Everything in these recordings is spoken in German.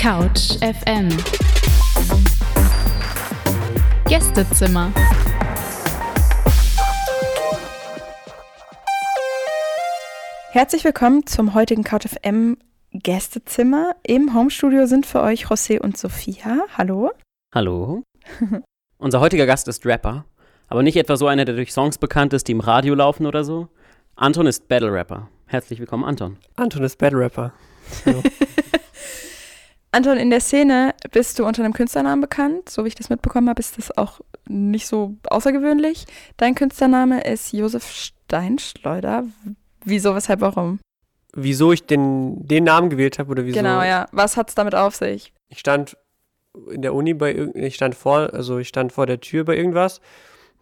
Couch FM Gästezimmer Herzlich willkommen zum heutigen Couch FM Gästezimmer. Im Homestudio sind für euch José und Sophia. Hallo. Hallo. Unser heutiger Gast ist Rapper, aber nicht etwa so einer, der durch Songs bekannt ist, die im Radio laufen oder so. Anton ist Battle Rapper. Herzlich willkommen, Anton. Anton ist Battle Rapper. Anton, in der Szene bist du unter einem Künstlernamen bekannt. So wie ich das mitbekommen habe, ist das auch nicht so außergewöhnlich. Dein Künstlername ist Josef Steinschleuder. Wieso, weshalb, warum? Wieso ich den, den Namen gewählt habe oder wieso? Genau, ja. Was hat es damit auf sich? Ich stand in der Uni bei ich stand vor, also ich stand vor der Tür bei irgendwas.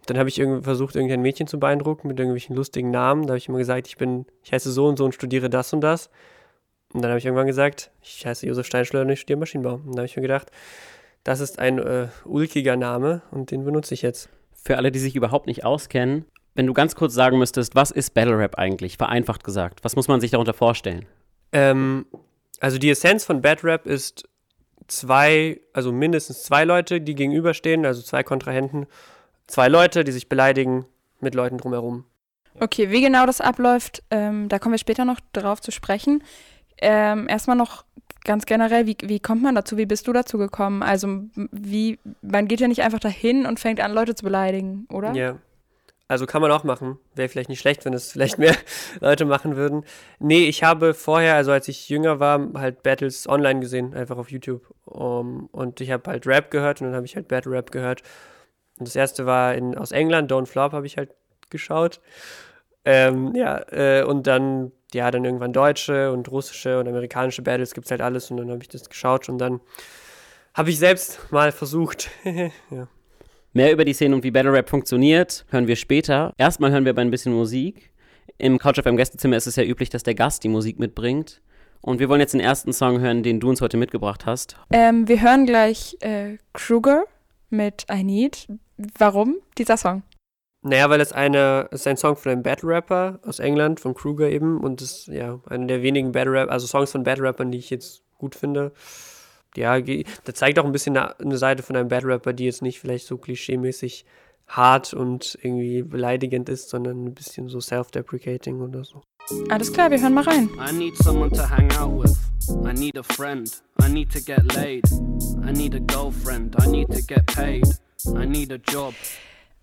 Dann habe ich irgendwie versucht, irgendein Mädchen zu beeindrucken mit irgendwelchen lustigen Namen. Da habe ich immer gesagt, ich bin, ich heiße so und so und studiere das und das. Und dann habe ich irgendwann gesagt, ich heiße Josef Steinschleuder und ich studiere Maschinenbau. Und dann habe ich mir gedacht, das ist ein äh, ulkiger Name und den benutze ich jetzt. Für alle, die sich überhaupt nicht auskennen, wenn du ganz kurz sagen müsstest, was ist Battle Rap eigentlich? Vereinfacht gesagt. Was muss man sich darunter vorstellen? Ähm, also die Essenz von Bad Rap ist zwei, also mindestens zwei Leute, die gegenüberstehen, also zwei Kontrahenten, zwei Leute, die sich beleidigen mit Leuten drumherum. Okay, wie genau das abläuft, ähm, da kommen wir später noch drauf zu sprechen. Ähm, erstmal noch ganz generell, wie, wie kommt man dazu? Wie bist du dazu gekommen? Also, wie, man geht ja nicht einfach dahin und fängt an, Leute zu beleidigen, oder? Ja. Also kann man auch machen. Wäre vielleicht nicht schlecht, wenn es vielleicht mehr Leute machen würden. Nee, ich habe vorher, also als ich jünger war, halt Battles online gesehen, einfach auf YouTube. Um, und ich habe halt Rap gehört und dann habe ich halt Battle Rap gehört. Und das erste war in, aus England, Don't Flop habe ich halt geschaut. Ähm, ja, äh, und dann, ja, dann irgendwann deutsche und russische und amerikanische Battles gibt es halt alles und dann habe ich das geschaut und dann habe ich selbst mal versucht. ja. Mehr über die Szene und wie Battle Rap funktioniert, hören wir später. Erstmal hören wir aber ein bisschen Musik. Im Couch FM Gästezimmer ist es ja üblich, dass der Gast die Musik mitbringt. Und wir wollen jetzt den ersten Song hören, den du uns heute mitgebracht hast. Ähm, wir hören gleich äh, Kruger mit I Need. Warum dieser Song? Naja, weil es eine, es ist ein Song von einem Battle Rapper aus England, von Kruger eben, und ist ja einer der wenigen Battle Rap, also Songs von Battle Rappern, die ich jetzt gut finde. Ja, da zeigt auch ein bisschen eine, eine Seite von einem Battle Rapper, die jetzt nicht vielleicht so klischeemäßig hart und irgendwie beleidigend ist, sondern ein bisschen so self-deprecating oder so. Alles klar, wir hören mal rein. I need someone to hang out with. I need a friend. I need to get laid. I need a girlfriend. I need to get paid. I need a job.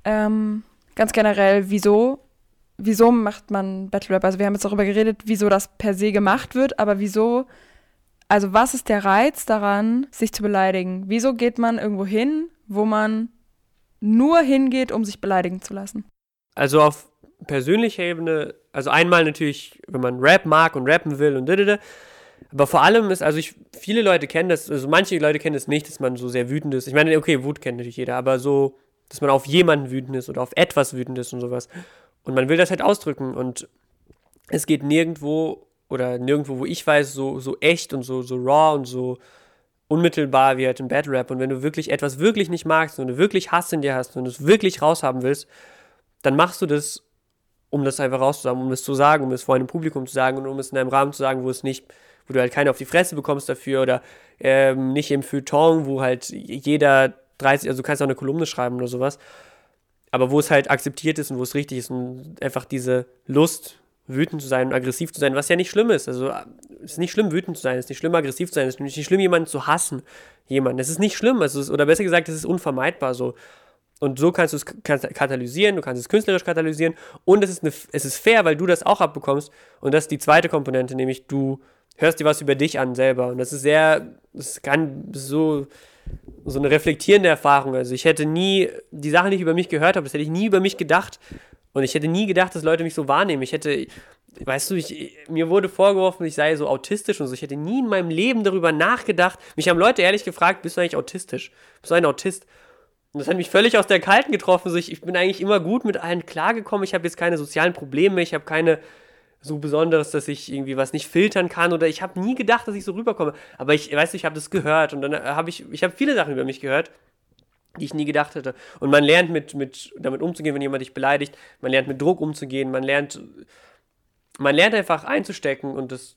Ähm, ganz generell, wieso? Wieso macht man Battle Rap? Also wir haben jetzt darüber geredet, wieso das per se gemacht wird, aber wieso, also was ist der Reiz daran, sich zu beleidigen? Wieso geht man irgendwo hin, wo man nur hingeht, um sich beleidigen zu lassen? Also auf persönlicher Ebene, also einmal natürlich, wenn man Rap mag und rappen will und didede, aber vor allem ist, also ich, viele Leute kennen das, also manche Leute kennen das nicht, dass man so sehr wütend ist. Ich meine, okay, Wut kennt natürlich jeder, aber so, dass man auf jemanden wütend ist oder auf etwas wütend ist und sowas. Und man will das halt ausdrücken und es geht nirgendwo oder nirgendwo, wo ich weiß, so, so echt und so, so raw und so unmittelbar wie halt im Bad Rap. Und wenn du wirklich etwas wirklich nicht magst und du wirklich Hass in dir hast und du es wirklich raushaben willst, dann machst du das, um das einfach rauszuhaben, um das zu sagen, um es vor einem Publikum zu sagen und um es in einem Rahmen zu sagen, wo es nicht, wo du halt keinen auf die Fresse bekommst dafür oder ähm, nicht im Feuilleton, wo halt jeder 30, also du kannst auch eine Kolumne schreiben oder sowas, aber wo es halt akzeptiert ist und wo es richtig ist und einfach diese Lust, wütend zu sein und aggressiv zu sein, was ja nicht schlimm ist. Also es ist nicht schlimm, wütend zu sein, es ist nicht schlimm, aggressiv zu sein, es ist nicht schlimm, jemanden zu hassen. Jemanden. Es ist nicht schlimm, es ist, oder besser gesagt, es ist unvermeidbar so. Und so kannst du es katalysieren, du kannst es künstlerisch katalysieren und es ist, eine, es ist fair, weil du das auch abbekommst. Und das ist die zweite Komponente, nämlich du hörst dir was über dich an selber. Und das ist sehr, das kann so, so eine reflektierende Erfahrung. Also ich hätte nie, die Sachen, die ich über mich gehört habe, das hätte ich nie über mich gedacht. Und ich hätte nie gedacht, dass Leute mich so wahrnehmen. Ich hätte, weißt du, ich, mir wurde vorgeworfen, ich sei so autistisch und so. Ich hätte nie in meinem Leben darüber nachgedacht. Mich haben Leute ehrlich gefragt, bist du eigentlich autistisch? Bist du ein Autist? Und das hat mich völlig aus der Kalten getroffen. So, ich, ich bin eigentlich immer gut mit allen klargekommen. Ich habe jetzt keine sozialen Probleme. Ich habe keine so Besonderes, dass ich irgendwie was nicht filtern kann oder ich habe nie gedacht, dass ich so rüberkomme. Aber ich weiß, ich habe das gehört und dann habe ich, ich habe viele Sachen über mich gehört, die ich nie gedacht hätte. Und man lernt mit, mit damit umzugehen, wenn jemand dich beleidigt. Man lernt mit Druck umzugehen. Man lernt, man lernt einfach einzustecken und das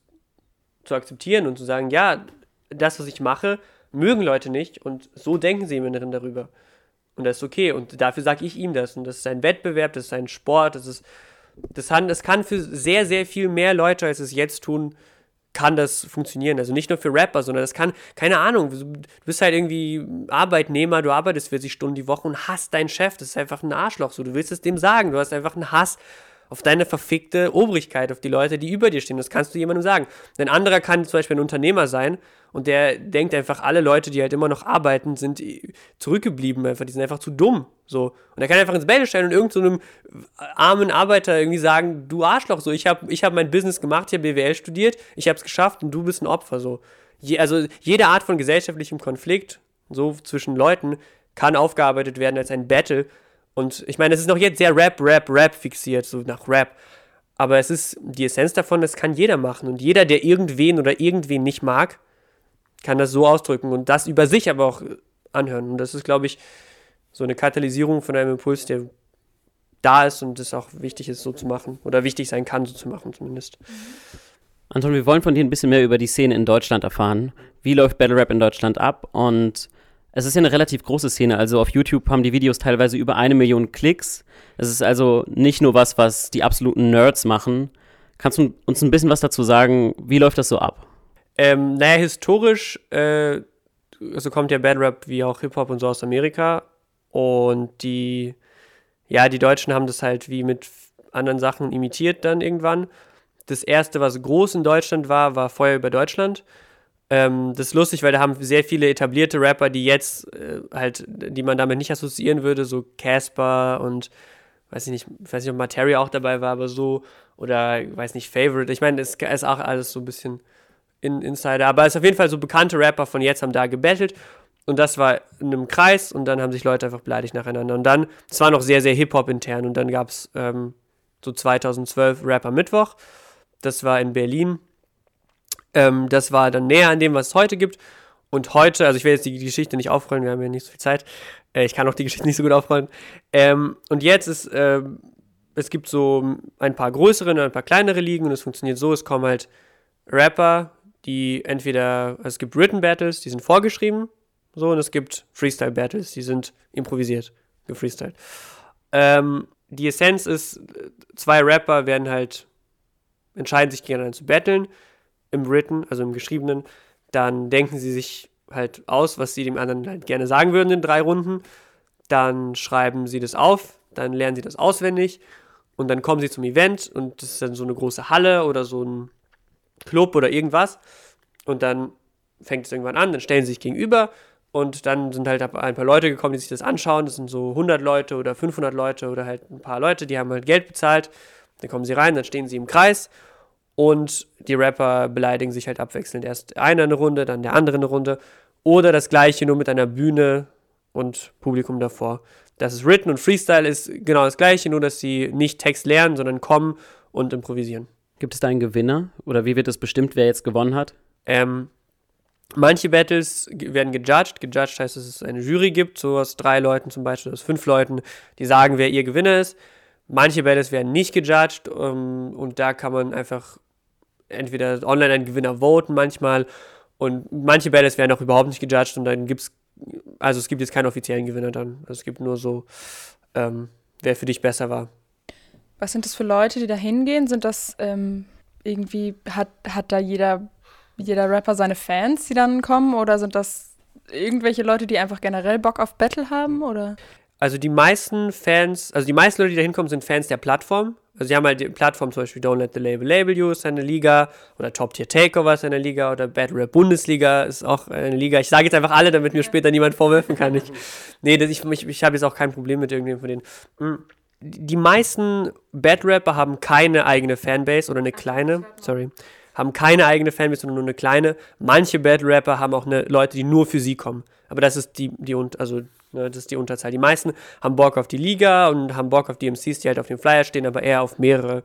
zu akzeptieren und zu sagen, ja, das, was ich mache, mögen Leute nicht und so denken sie im Inneren darüber. Und das ist okay. Und dafür sage ich ihm das. Und das ist ein Wettbewerb, das ist ein Sport, das ist. Das kann, das kann für sehr, sehr viel mehr Leute, als es jetzt tun, kann das funktionieren. Also nicht nur für Rapper, sondern das kann, keine Ahnung, du bist halt irgendwie Arbeitnehmer, du arbeitest 40 Stunden die Woche und hasst deinen Chef. Das ist einfach ein Arschloch. So, du willst es dem sagen. Du hast einfach einen Hass auf deine verfickte Obrigkeit, auf die Leute, die über dir stehen. Das kannst du jemandem sagen. Ein anderer kann zum Beispiel ein Unternehmer sein und der denkt einfach, alle Leute, die halt immer noch arbeiten, sind zurückgeblieben einfach, die sind einfach zu dumm. So. Und er kann einfach ins Bett stellen und irgendeinem so armen Arbeiter irgendwie sagen, du Arschloch, so, ich habe ich hab mein Business gemacht, ich habe BWL studiert, ich habe es geschafft und du bist ein Opfer. So. Je, also jede Art von gesellschaftlichem Konflikt, so zwischen Leuten, kann aufgearbeitet werden als ein Battle und ich meine, es ist noch jetzt sehr Rap, Rap, Rap fixiert, so nach Rap. Aber es ist die Essenz davon, das kann jeder machen. Und jeder, der irgendwen oder irgendwen nicht mag, kann das so ausdrücken und das über sich aber auch anhören. Und das ist, glaube ich, so eine Katalysierung von einem Impuls, der da ist und es auch wichtig ist, so zu machen. Oder wichtig sein kann, so zu machen zumindest. Anton, wir wollen von dir ein bisschen mehr über die Szene in Deutschland erfahren. Wie läuft Battle Rap in Deutschland ab und es ist ja eine relativ große Szene. Also auf YouTube haben die Videos teilweise über eine Million Klicks. Es ist also nicht nur was, was die absoluten Nerds machen. Kannst du uns ein bisschen was dazu sagen? Wie läuft das so ab? Ähm, naja, historisch, äh, also kommt ja Bad Rap wie auch Hip-Hop und so aus Amerika. Und die, ja, die Deutschen haben das halt wie mit anderen Sachen imitiert dann irgendwann. Das erste, was groß in Deutschland war, war Feuer über Deutschland. Ähm, das ist lustig, weil da haben sehr viele etablierte Rapper, die jetzt äh, halt, die man damit nicht assoziieren würde, so Casper und weiß ich nicht, weiß nicht, ob Materia auch dabei war, aber so, oder weiß nicht, Favorite. Ich meine, es ist auch alles so ein bisschen in, Insider, aber es ist auf jeden Fall so bekannte Rapper von jetzt haben da gebettelt und das war in einem Kreis und dann haben sich Leute einfach beleidigt nacheinander und dann, es war noch sehr, sehr Hip-Hop intern und dann gab es ähm, so 2012 Rapper Mittwoch, das war in Berlin ähm, das war dann näher an dem, was es heute gibt. Und heute, also ich will jetzt die, Geschichte nicht aufrollen, wir haben ja nicht so viel Zeit. Äh, ich kann auch die Geschichte nicht so gut aufrollen. Ähm, und jetzt ist, äh, es gibt so ein paar größere und ein paar kleinere Ligen und es funktioniert so, es kommen halt Rapper, die entweder, also es gibt Written Battles, die sind vorgeschrieben, so, und es gibt Freestyle Battles, die sind improvisiert, gefreestylt. Ähm, die Essenz ist, zwei Rapper werden halt, entscheiden sich gegeneinander zu battlen im Written, also im Geschriebenen, dann denken sie sich halt aus, was sie dem anderen halt gerne sagen würden in drei Runden. Dann schreiben sie das auf, dann lernen sie das auswendig und dann kommen sie zum Event und das ist dann so eine große Halle oder so ein Club oder irgendwas. Und dann fängt es irgendwann an, dann stellen sie sich gegenüber und dann sind halt ein paar Leute gekommen, die sich das anschauen. Das sind so 100 Leute oder 500 Leute oder halt ein paar Leute, die haben halt Geld bezahlt. Dann kommen sie rein, dann stehen sie im Kreis und die Rapper beleidigen sich halt abwechselnd. Erst einer eine Runde, dann der andere eine Runde. Oder das gleiche nur mit einer Bühne und Publikum davor. Das ist Written und Freestyle ist genau das gleiche, nur dass sie nicht Text lernen, sondern kommen und improvisieren. Gibt es da einen Gewinner? Oder wie wird es bestimmt, wer jetzt gewonnen hat? Ähm, manche Battles werden gejudged. Gejudged heißt, dass es eine Jury gibt, so aus drei Leuten zum Beispiel, aus fünf Leuten, die sagen, wer ihr Gewinner ist. Manche Battles werden nicht gejudged um, ähm, und da kann man einfach entweder online einen Gewinner voten manchmal und manche Battles werden auch überhaupt nicht gejudged und dann gibt es, also es gibt jetzt keinen offiziellen Gewinner dann. Also es gibt nur so, ähm, wer für dich besser war. Was sind das für Leute, die da hingehen? Sind das ähm, irgendwie, hat, hat da jeder, jeder Rapper seine Fans, die dann kommen oder sind das irgendwelche Leute, die einfach generell Bock auf Battle haben oder? Also die meisten Fans, also die meisten Leute, die da hinkommen, sind Fans der Plattform. Also sie haben halt die Plattform zum Beispiel Don't Let the Label Label You ist eine Liga oder Top Tier Takeover ist eine Liga oder Bad Rap Bundesliga ist auch eine Liga. Ich sage jetzt einfach alle, damit mir später niemand vorwerfen kann. Ich, nee, das, ich, ich, ich habe jetzt auch kein Problem mit irgendjemandem von denen. Hm. Die meisten Bad Rapper haben keine eigene Fanbase oder eine kleine, sorry, haben keine eigene Fanbase, sondern nur eine kleine. Manche Bad Rapper haben auch eine, Leute, die nur für sie kommen. Aber das ist die, die also Ne, das ist die Unterzahl. Die meisten haben Bock auf die Liga und haben Bock auf die MCs, die halt auf dem Flyer stehen, aber eher auf mehrere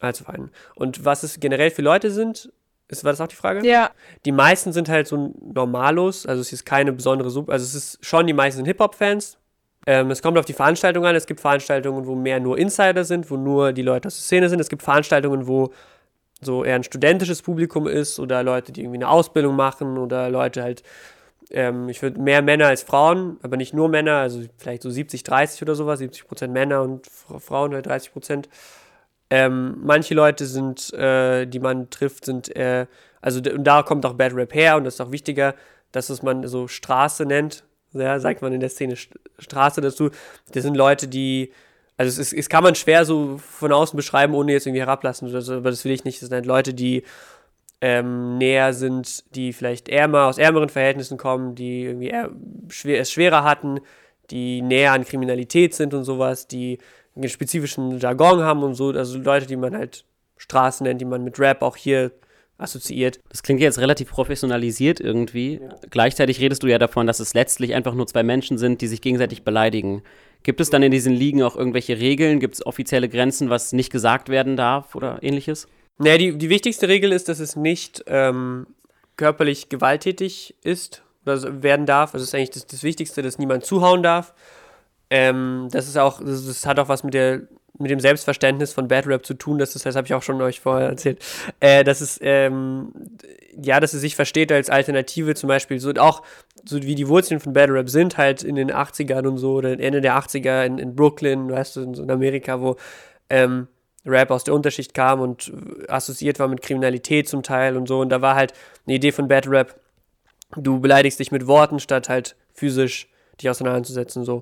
als auf einen. Und was es generell für Leute sind, ist, war das auch die Frage? Ja. Die meisten sind halt so Normalos, also es ist keine besondere Sub, also es ist schon, die meisten sind Hip-Hop-Fans. Ähm, es kommt auf die Veranstaltung an. Es gibt Veranstaltungen, wo mehr nur Insider sind, wo nur die Leute aus der Szene sind. Es gibt Veranstaltungen, wo so eher ein studentisches Publikum ist oder Leute, die irgendwie eine Ausbildung machen oder Leute halt, ähm, ich würde mehr Männer als Frauen, aber nicht nur Männer, also vielleicht so 70, 30 oder sowas, 70 Prozent Männer und Frauen halt 30 Prozent. Ähm, manche Leute sind, äh, die man trifft, sind, äh, also und da kommt auch Bad Rap her und das ist auch wichtiger, dass es man so Straße nennt, ja, sagt man in der Szene Straße dazu. Das sind Leute, die also es, ist, es kann man schwer so von außen beschreiben, ohne jetzt irgendwie herablassen oder so, aber das will ich nicht. Das sind halt Leute, die ähm, näher sind, die vielleicht ärmer, aus ärmeren Verhältnissen kommen, die irgendwie eher schwer, es schwerer hatten, die näher an Kriminalität sind und sowas, die einen spezifischen Jargon haben und so, also Leute, die man halt Straßen nennt, die man mit Rap auch hier assoziiert. Das klingt jetzt relativ professionalisiert irgendwie. Ja. Gleichzeitig redest du ja davon, dass es letztlich einfach nur zwei Menschen sind, die sich gegenseitig beleidigen. Gibt es dann in diesen Ligen auch irgendwelche Regeln? Gibt es offizielle Grenzen, was nicht gesagt werden darf oder ähnliches? Naja, die, die wichtigste Regel ist, dass es nicht ähm, körperlich gewalttätig ist oder werden darf. Also das ist eigentlich das, das Wichtigste, dass niemand zuhauen darf. Ähm, das ist auch, das, das, hat auch was mit der mit dem Selbstverständnis von Bad Rap zu tun, dass es, das habe ich auch schon euch vorher erzählt, äh, dass es, ähm, ja, dass es sich versteht als Alternative zum Beispiel, so auch, so wie die Wurzeln von Bad Rap sind, halt in den 80ern und so, oder Ende der 80er in, in Brooklyn, weißt du, in, in Amerika, wo, ähm, Rap aus der Unterschicht kam und assoziiert war mit Kriminalität zum Teil und so. Und da war halt eine Idee von Bad Rap, du beleidigst dich mit Worten, statt halt physisch dich auseinanderzusetzen. So.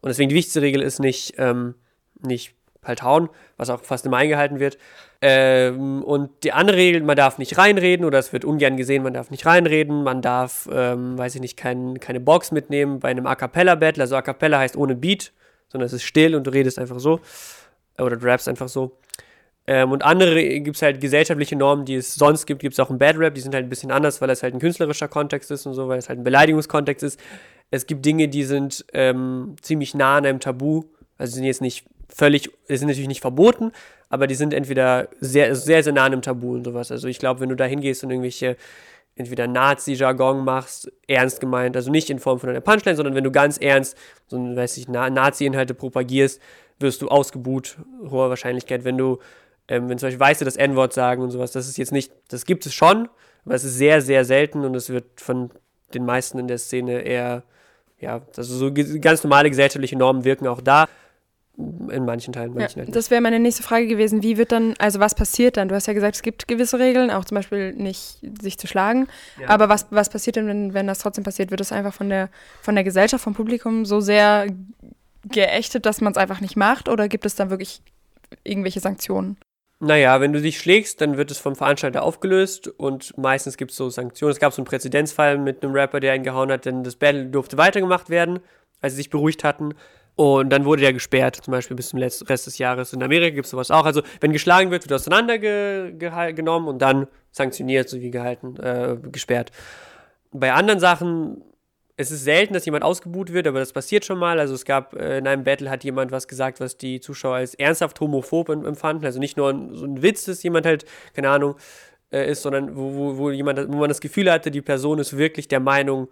Und deswegen die wichtigste Regel ist nicht, ähm, nicht halt hauen, was auch fast immer eingehalten wird. Ähm, und die andere Regel, man darf nicht reinreden oder es wird ungern gesehen, man darf nicht reinreden, man darf, ähm, weiß ich nicht, kein, keine Box mitnehmen bei einem A Cappella-Battle. Also A Cappella heißt ohne Beat, sondern es ist still und du redest einfach so. Oder du rappst einfach so. Ähm, und andere gibt es halt gesellschaftliche Normen, die es sonst gibt, gibt es auch im Bad Rap, die sind halt ein bisschen anders, weil es halt ein künstlerischer Kontext ist und so, weil es halt ein Beleidigungskontext ist. Es gibt Dinge, die sind ähm, ziemlich nah an einem Tabu, also sind jetzt nicht völlig, die sind natürlich nicht verboten, aber die sind entweder sehr, sehr, sehr nah an einem Tabu und sowas. Also ich glaube, wenn du da hingehst und irgendwelche entweder Nazi-Jargon machst, ernst gemeint, also nicht in Form von einer Punchline, sondern wenn du ganz ernst so, weiß ich, Nazi-Inhalte propagierst, wirst du ausgebuht, hoher Wahrscheinlichkeit, wenn du, ähm, wenn zum Beispiel Weiße das N-Wort sagen und sowas, das ist jetzt nicht, das gibt es schon, aber es ist sehr, sehr selten und es wird von den meisten in der Szene eher, ja, also so ganz normale gesellschaftliche Normen wirken auch da, in manchen Teilen, manchen ja, halt Das wäre meine nächste Frage gewesen. Wie wird dann, also was passiert dann? Du hast ja gesagt, es gibt gewisse Regeln, auch zum Beispiel nicht sich zu schlagen. Ja. Aber was, was passiert denn, wenn, wenn das trotzdem passiert? Wird es einfach von der, von der Gesellschaft, vom Publikum so sehr geächtet, dass man es einfach nicht macht? Oder gibt es dann wirklich irgendwelche Sanktionen? Naja, wenn du dich schlägst, dann wird es vom Veranstalter aufgelöst und meistens gibt es so Sanktionen. Es gab so einen Präzedenzfall mit einem Rapper, der ihn gehauen hat, denn das Battle durfte weitergemacht werden, als sie sich beruhigt hatten. Und dann wurde der gesperrt, zum Beispiel bis zum Rest des Jahres. In Amerika gibt es sowas auch. Also, wenn geschlagen wird, wird auseinandergenommen und dann sanktioniert, sowie gehalten, äh, gesperrt. Bei anderen Sachen, es ist selten, dass jemand ausgebuht wird, aber das passiert schon mal. Also, es gab äh, in einem Battle hat jemand was gesagt, was die Zuschauer als ernsthaft homophob empfanden. Also, nicht nur ein, so ein Witz, dass jemand halt, keine Ahnung, äh, ist, sondern wo, wo, wo, jemand, wo man das Gefühl hatte, die Person ist wirklich der Meinung,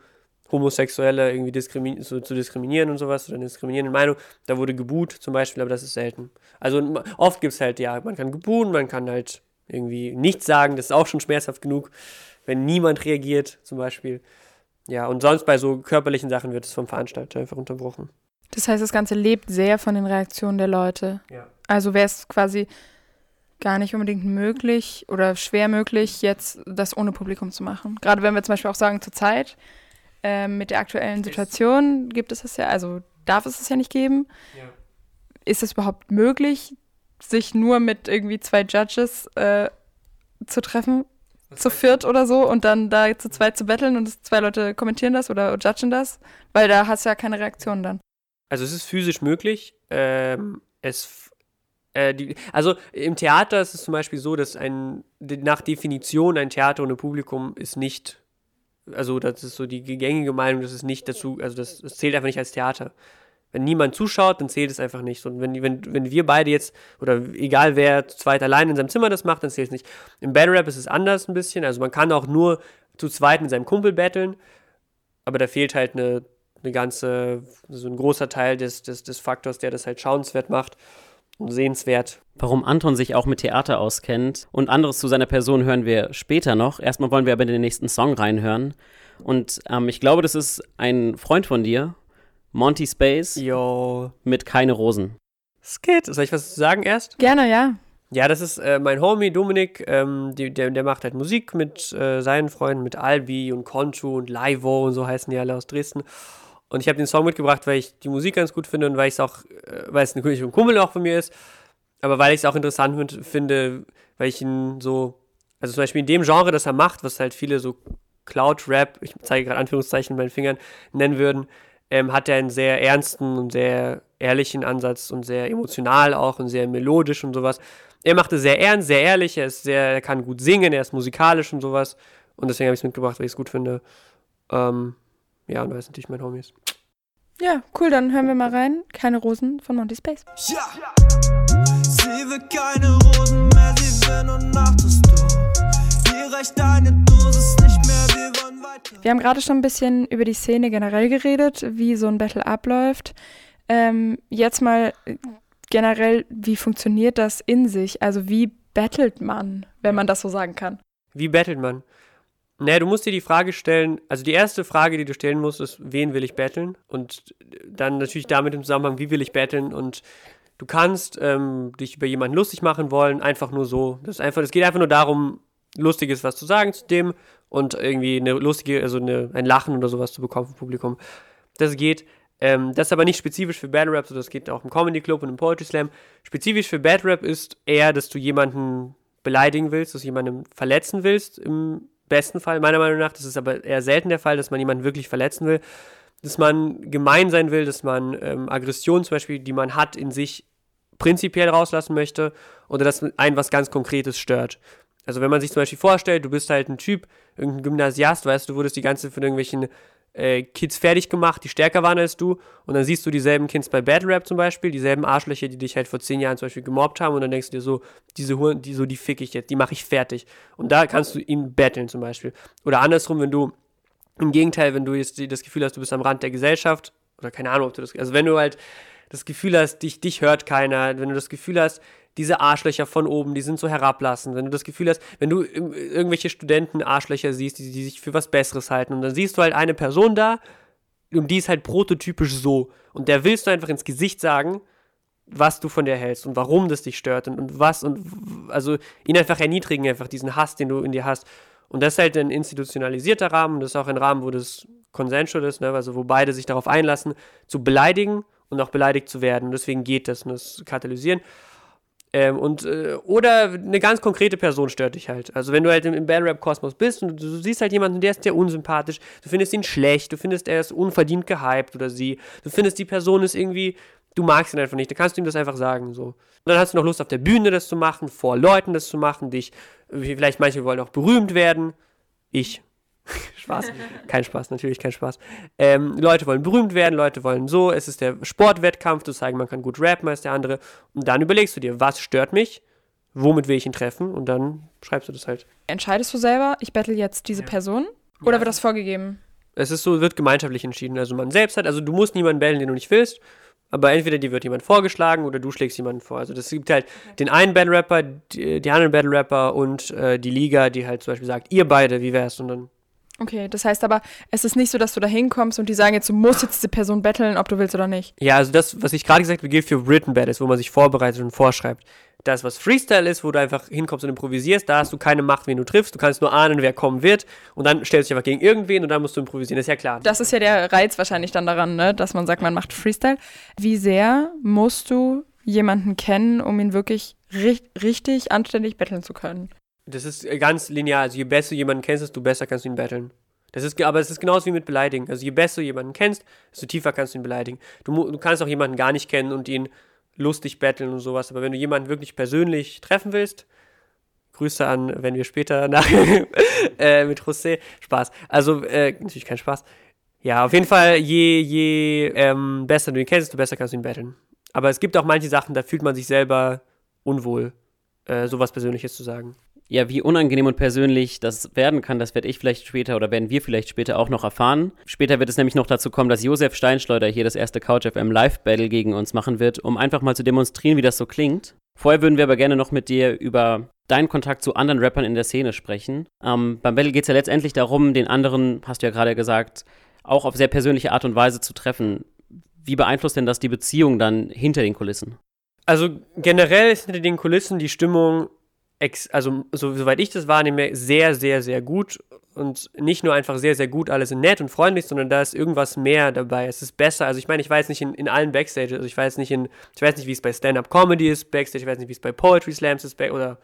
Homosexuelle irgendwie diskrimi zu, zu, diskriminieren und sowas, oder eine diskriminierende Meinung. Da wurde gebuht zum Beispiel, aber das ist selten. Also oft gibt es halt, ja, man kann gebuhen, man kann halt irgendwie nichts sagen, das ist auch schon schmerzhaft genug, wenn niemand reagiert zum Beispiel. Ja, und sonst bei so körperlichen Sachen wird es vom Veranstalter einfach unterbrochen. Das heißt, das Ganze lebt sehr von den Reaktionen der Leute. Ja. Also wäre es quasi gar nicht unbedingt möglich oder schwer möglich, jetzt das ohne Publikum zu machen. Gerade wenn wir zum Beispiel auch sagen, zur Zeit ähm, mit der aktuellen Situation gibt es das ja, also darf es es ja nicht geben. Ja. Ist es überhaupt möglich, sich nur mit irgendwie zwei Judges äh, zu treffen, Was zu viert oder so, und dann da zu zweit zu betteln und zwei Leute kommentieren das oder judgen das? Weil da hast du ja keine Reaktion dann. Also es ist physisch möglich. Ähm, es äh, die, also im Theater ist es zum Beispiel so, dass ein nach Definition ein Theater ohne Publikum ist nicht also das ist so die gängige Meinung, das ist nicht dazu, also das, das zählt einfach nicht als Theater. Wenn niemand zuschaut, dann zählt es einfach nicht. Und wenn, wenn, wenn wir beide jetzt, oder egal wer zu zweit allein in seinem Zimmer das macht, dann zählt es nicht. Im Battle Rap ist es anders ein bisschen. Also man kann auch nur zu zweit mit seinem Kumpel battlen, aber da fehlt halt eine, eine ganze, so ein großer Teil des, des, des Faktors, der das halt schauenswert macht. Sehenswert. Warum Anton sich auch mit Theater auskennt und anderes zu seiner Person hören wir später noch. Erstmal wollen wir aber in den nächsten Song reinhören. Und ähm, ich glaube, das ist ein Freund von dir, Monty Space, Yo. mit Keine Rosen. Skit. Soll ich was sagen erst? Gerne, ja. Ja, das ist äh, mein Homie Dominik, ähm, die, der, der macht halt Musik mit äh, seinen Freunden, mit Albi und Conchu und Livo und so heißen die alle aus Dresden. Und ich habe den Song mitgebracht, weil ich die Musik ganz gut finde und weil es auch, äh, weil es ein Kumpel auch von mir ist, aber weil ich es auch interessant find, finde, weil ich ihn so, also zum Beispiel in dem Genre, das er macht, was halt viele so Cloud-Rap, ich zeige gerade Anführungszeichen mit meinen Fingern, nennen würden, ähm, hat er einen sehr ernsten und sehr ehrlichen Ansatz und sehr emotional auch und sehr melodisch und sowas. Er macht es sehr ernst, sehr ehrlich, er ist sehr, er kann gut singen, er ist musikalisch und sowas. Und deswegen habe ich es mitgebracht, weil ich es gut finde. Ähm, ja, und weil es natürlich mein Homie ist. Ja, cool, dann hören wir mal rein. Keine Rosen von Monty Space. Ja, sie will keine Rosen mehr, sie will nur Nachtestor. Ihr reicht deine Dosis nicht mehr, wir wollen weiter. Wir haben gerade schon ein bisschen über die Szene generell geredet, wie so ein Battle abläuft. Ähm, jetzt mal äh, generell, wie funktioniert das in sich? Also wie battelt man, wenn man das so sagen kann? Wie battelt man? Naja, du musst dir die Frage stellen, also die erste Frage, die du stellen musst, ist, wen will ich battlen? Und dann natürlich damit im Zusammenhang, wie will ich battlen? Und du kannst ähm, dich über jemanden lustig machen wollen, einfach nur so. Das ist einfach, es geht einfach nur darum, Lustiges was zu sagen zu dem und irgendwie eine lustige, also eine, ein Lachen oder sowas zu bekommen vom Publikum. Das geht. Ähm, das ist aber nicht spezifisch für Battle Rap, so das geht auch im Comedy Club und im Poetry Slam. Spezifisch für Battle Rap ist eher, dass du jemanden beleidigen willst, dass du jemanden verletzen willst, im besten Fall, meiner Meinung nach. Das ist aber eher selten der Fall, dass man jemanden wirklich verletzen will. Dass man gemein sein will, dass man ähm, Aggression zum Beispiel, die man hat, in sich prinzipiell rauslassen möchte oder dass einen was ganz Konkretes stört. Also wenn man sich zum Beispiel vorstellt, du bist halt ein Typ, irgendein Gymnasiast, weißt du, du wurdest die ganze von irgendwelchen äh, Kids fertig gemacht, die stärker waren als du und dann siehst du dieselben Kids bei Battle Rap zum Beispiel, dieselben Arschlöcher, die dich halt vor zehn Jahren zum Beispiel gemobbt haben und dann denkst du dir so, diese Huren, die so, die fick ich jetzt, die mache ich fertig. Und da kannst du ihn battlen zum Beispiel. Oder andersrum, wenn du, im Gegenteil, wenn du jetzt das Gefühl hast, du bist am Rand der Gesellschaft, oder keine Ahnung, ob du das, also wenn du halt das Gefühl hast, dich, dich hört keiner, wenn du das Gefühl hast, diese Arschlöcher von oben, die sind so herablassend, wenn du das Gefühl hast, wenn du irgendwelche Studenten Arschlöcher siehst, die, die sich für was Besseres halten und dann siehst du halt eine Person da und die ist halt prototypisch so und der willst du einfach ins Gesicht sagen, was du von der hältst und warum das dich stört und, und was und also ihn einfach erniedrigen, einfach diesen Hass, den du in dir hast. Und das ist halt ein institutionalisierter Rahmen, das ist auch ein Rahmen, wo das consensual ist, ne? also wo beide sich darauf einlassen, zu beleidigen und auch beleidigt zu werden. Und deswegen geht das, und das katalysieren. Ähm, und, äh, oder eine ganz konkrete Person stört dich halt. Also wenn du halt im, im Band-Rap-Kosmos bist und du, du, siehst halt jemanden, der ist dir unsympathisch, du findest ihn schlecht, du findest, er ist unverdient gehypt oder sie, du findest, die Person ist irgendwie, du magst ihn einfach nicht, dann kannst du ihm das einfach sagen, so. Und dann hast du noch Lust auf der Bühne das zu machen, vor Leuten das zu machen, dich, vielleicht manche wollen auch berühmt werden, ich Spaß. Kein Spaß, natürlich kein Spaß. Ähm, Leute wollen berühmt werden, Leute wollen so. Es ist der Sportwettkampf, zu zeigen, man kann gut rappen als der andere. Und dann überlegst du dir, was stört mich? Womit will ich ihn treffen? Und dann schreibst du das halt. Entscheidest du selber, ich battle jetzt diese Person? Oder Ja. wird das vorgegeben? Es ist so, wird gemeinschaftlich entschieden. Also man selbst hat, also du musst niemanden battlen, den du nicht willst. Aber entweder dir wird jemand vorgeschlagen oder du schlägst jemanden vor. Also das gibt halt den einen Battle Rapper, die, die anderen Battle Rapper und äh, die Liga, die halt zum Beispiel sagt, ihr beide, wie wär's? Und dann Okay, das heißt aber, es ist nicht so, dass du da hinkommst und die sagen jetzt, du musst jetzt diese Person battlen, ob du willst oder nicht. Ja, also das, was ich gerade gesagt habe, gilt für Written Battles, wo man sich vorbereitet und vorschreibt. Das, was Freestyle ist, wo du einfach hinkommst und improvisierst, da hast du keine Macht, wen du triffst. Du kannst nur ahnen, wer kommen wird. Und dann stellst du dich einfach gegen irgendwen und dann musst du improvisieren. Das ist ja klar. Das ist ja der Reiz wahrscheinlich dann daran, ne? dass man sagt, man macht Freestyle. Wie sehr musst du jemanden kennen, um ihn wirklich ri richtig anständig battlen zu können? Das ist äh, ganz linear. Also je besser du jemanden kennst, desto besser kannst du ihn battlen. Das ist, aber es ist genauso wie mit Beleidigen. Also je besser du jemanden kennst, desto tiefer kannst du ihn beleidigen. Du, du kannst auch jemanden gar nicht kennen und ihn lustig battlen und sowas. Aber wenn du jemanden wirklich persönlich treffen willst, Grüße an, wenn wir später nach äh, mit José. Spaß. Also, äh, natürlich kein Spaß. Ja, auf jeden Fall, je, je ähm, besser du ihn kennst, desto besser kannst du ihn battlen. Aber es gibt auch manche Sachen, da fühlt man sich selber unwohl, äh, sowas Persönliches zu sagen. Ja, wie unangenehm und persönlich das werden kann, das werde ich vielleicht später oder werden wir vielleicht später auch noch erfahren. Später wird es nämlich noch dazu kommen, dass Josef Steinschleuder hier das erste Couch FM Live Battle gegen uns machen wird, um einfach mal zu demonstrieren, wie das so klingt. Vorher würden wir aber gerne noch mit dir über deinen Kontakt zu anderen Rappern in der Szene sprechen. Ähm, beim Battle geht es ja letztendlich darum, den anderen, hast du ja gerade gesagt, auch auf sehr persönliche Art und Weise zu treffen. Wie beeinflusst denn das die Beziehung dann hinter den Kulissen? Also generell ist hinter den Kulissen die Stimmung, ex also so, soweit ich das wahrnehme, sehr, sehr, sehr gut. Und nicht nur einfach sehr, sehr gut, alle sind nett und freundlich, sondern da ist irgendwas mehr dabei. Es ist besser. Also ich meine, ich weiß nicht in, in allen Backstage, also ich weiß nicht in, ich weiß nicht, wie es bei Stand-Up-Comedy ist, Backstage, ich weiß nicht, wie es bei Poetry Slams ist, oder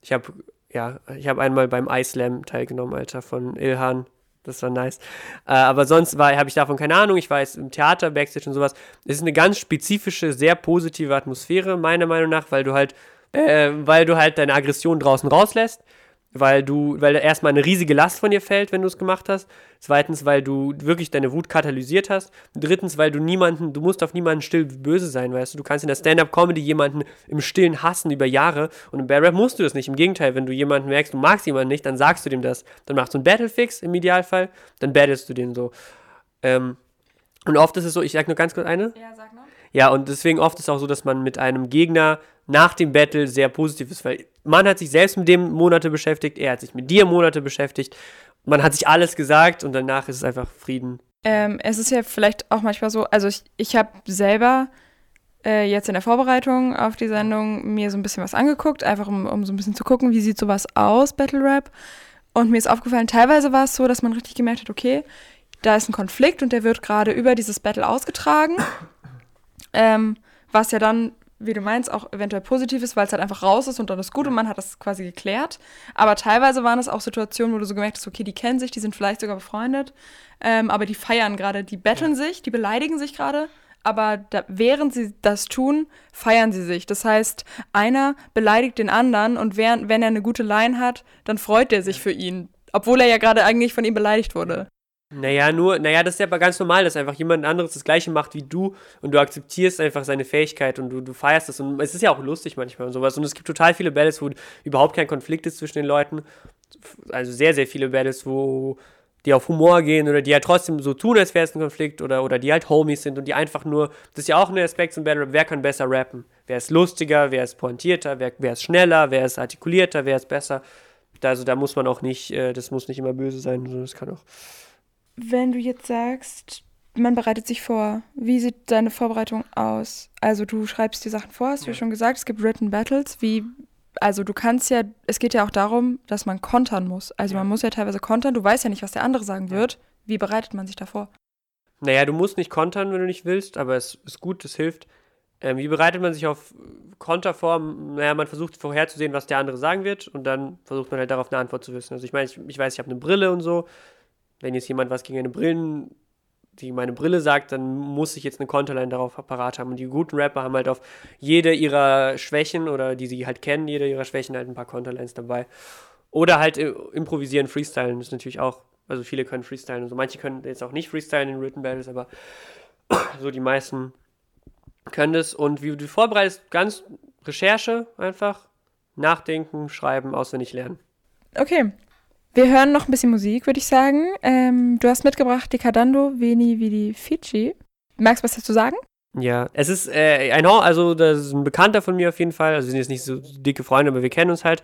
ich habe, ja, ich habe einmal beim iSlam teilgenommen, Alter, von Ilhan. Das war nice. Äh, aber sonst habe ich davon keine Ahnung. Ich weiß im Theater, Backstage und sowas. Es ist eine ganz spezifische, sehr positive Atmosphäre, meiner Meinung nach, weil du halt, äh, weil du halt deine Aggression draußen rauslässt weil du, weil erstmal eine riesige Last von dir fällt, wenn du es gemacht hast. Zweitens, weil du wirklich deine Wut katalysiert hast. Drittens, weil du niemanden, du musst auf niemanden still böse sein, weißt du. Du kannst in der Stand-Up-Comedy jemanden im Stillen hassen über Jahre und im Bear Rap musst du das nicht. Im Gegenteil, wenn du jemanden merkst, du magst jemanden nicht, dann sagst du dem das. Dann machst du einen Battlefix im Idealfall, dann battlest du den so. Ähm, und oft ist es so, ich sag nur ganz kurz eine. Ja, sag noch. Ja, und deswegen oft ist es auch so, dass man mit einem Gegner nach dem Battle sehr positiv ist, weil man hat sich selbst mit dem Monate beschäftigt, er hat sich mit dir Monate beschäftigt, man hat sich alles gesagt und danach ist es einfach Frieden. Ähm, es ist ja vielleicht auch manchmal so, also ich, ich habe selber äh, jetzt in der Vorbereitung auf die Sendung mir so ein bisschen was angeguckt, einfach um, um so ein bisschen zu gucken, wie sieht sowas aus, Battle Rap. Und mir ist aufgefallen, teilweise war es so, dass man richtig gemerkt hat, okay, da ist ein Konflikt und der wird gerade über dieses Battle ausgetragen. Ähm, was ja dann wie du meinst, auch eventuell positiv ist, weil es halt einfach raus ist und dann ist gut und man hat das quasi geklärt. Aber teilweise waren es auch Situationen, wo du so gemerkt hast, okay, die kennen sich, die sind vielleicht sogar befreundet, ähm, aber die feiern gerade, die betteln ja. sich, die beleidigen sich gerade. Aber da, während sie das tun, feiern sie sich. Das heißt, einer beleidigt den anderen und während, wenn er eine gute Line hat, dann freut er sich für ihn. Obwohl er ja gerade eigentlich von ihm beleidigt wurde. Naja, nur, naja, das ist ja aber ganz normal, dass einfach jemand anderes das Gleiche macht wie du und du akzeptierst einfach seine Fähigkeit und du, du feierst das. Und es ist ja auch lustig manchmal und sowas. Und es gibt total viele Battles, wo überhaupt kein Konflikt ist zwischen den Leuten. Also sehr, sehr viele Battles, wo die auf Humor gehen oder die halt trotzdem so tun, als wäre es ein Konflikt oder, oder die halt Homies sind und die einfach nur, das ist ja auch ein Aspekt zum Battle Rap, wer kann besser rappen? Wer ist lustiger, wer ist pointierter, wer, wer ist schneller, wer ist artikulierter, wer ist besser? Also da muss man auch nicht, äh, das muss nicht immer böse sein, das kann auch wenn du jetzt sagst, man bereitet sich vor, wie sieht deine Vorbereitung aus? Also du schreibst die Sachen vor, hast du ja. schon gesagt, es gibt Written Battles. Wie, also du kannst ja, es geht ja auch darum, dass man kontern muss. Also ja. man muss ja teilweise kontern, du weißt ja nicht, was der andere sagen wird. Wie bereitet man sich davor? Naja, du musst nicht kontern, wenn du nicht willst, aber es ist gut, es hilft. Ähm, wie bereitet man sich auf Konter vor? Naja, man versucht vorherzusehen, was der andere sagen wird und dann versucht man halt darauf eine Antwort zu wissen. Also ich meine, ich, ich weiß, ich habe eine Brille und so, wenn jetzt jemand was gegen eine Brillen, die meine Brille sagt, dann muss ich jetzt eine Konterline darauf parat haben. Und die guten Rapper haben halt auf jede ihrer Schwächen oder die sie halt kennen, jede ihrer Schwächen halt ein paar Konterlines dabei. Oder halt äh, improvisieren, freestylen, das ist natürlich auch, also viele können freestylen und so. Manche können jetzt auch nicht freestylen in Written Battles, aber so die meisten können das. Und wie du vorbereitest, ganz Recherche einfach, nachdenken, schreiben, auswendig lernen. Okay, wir hören noch ein bisschen Musik, würde ich sagen. Ähm, du hast mitgebracht Decadando, Veni Vidi Fici. Magst du was dazu sagen? Ja, es ist äh, ein, also das ist ein Bekannter von mir auf jeden Fall. Also wir sind jetzt nicht so dicke Freunde, aber wir kennen uns halt.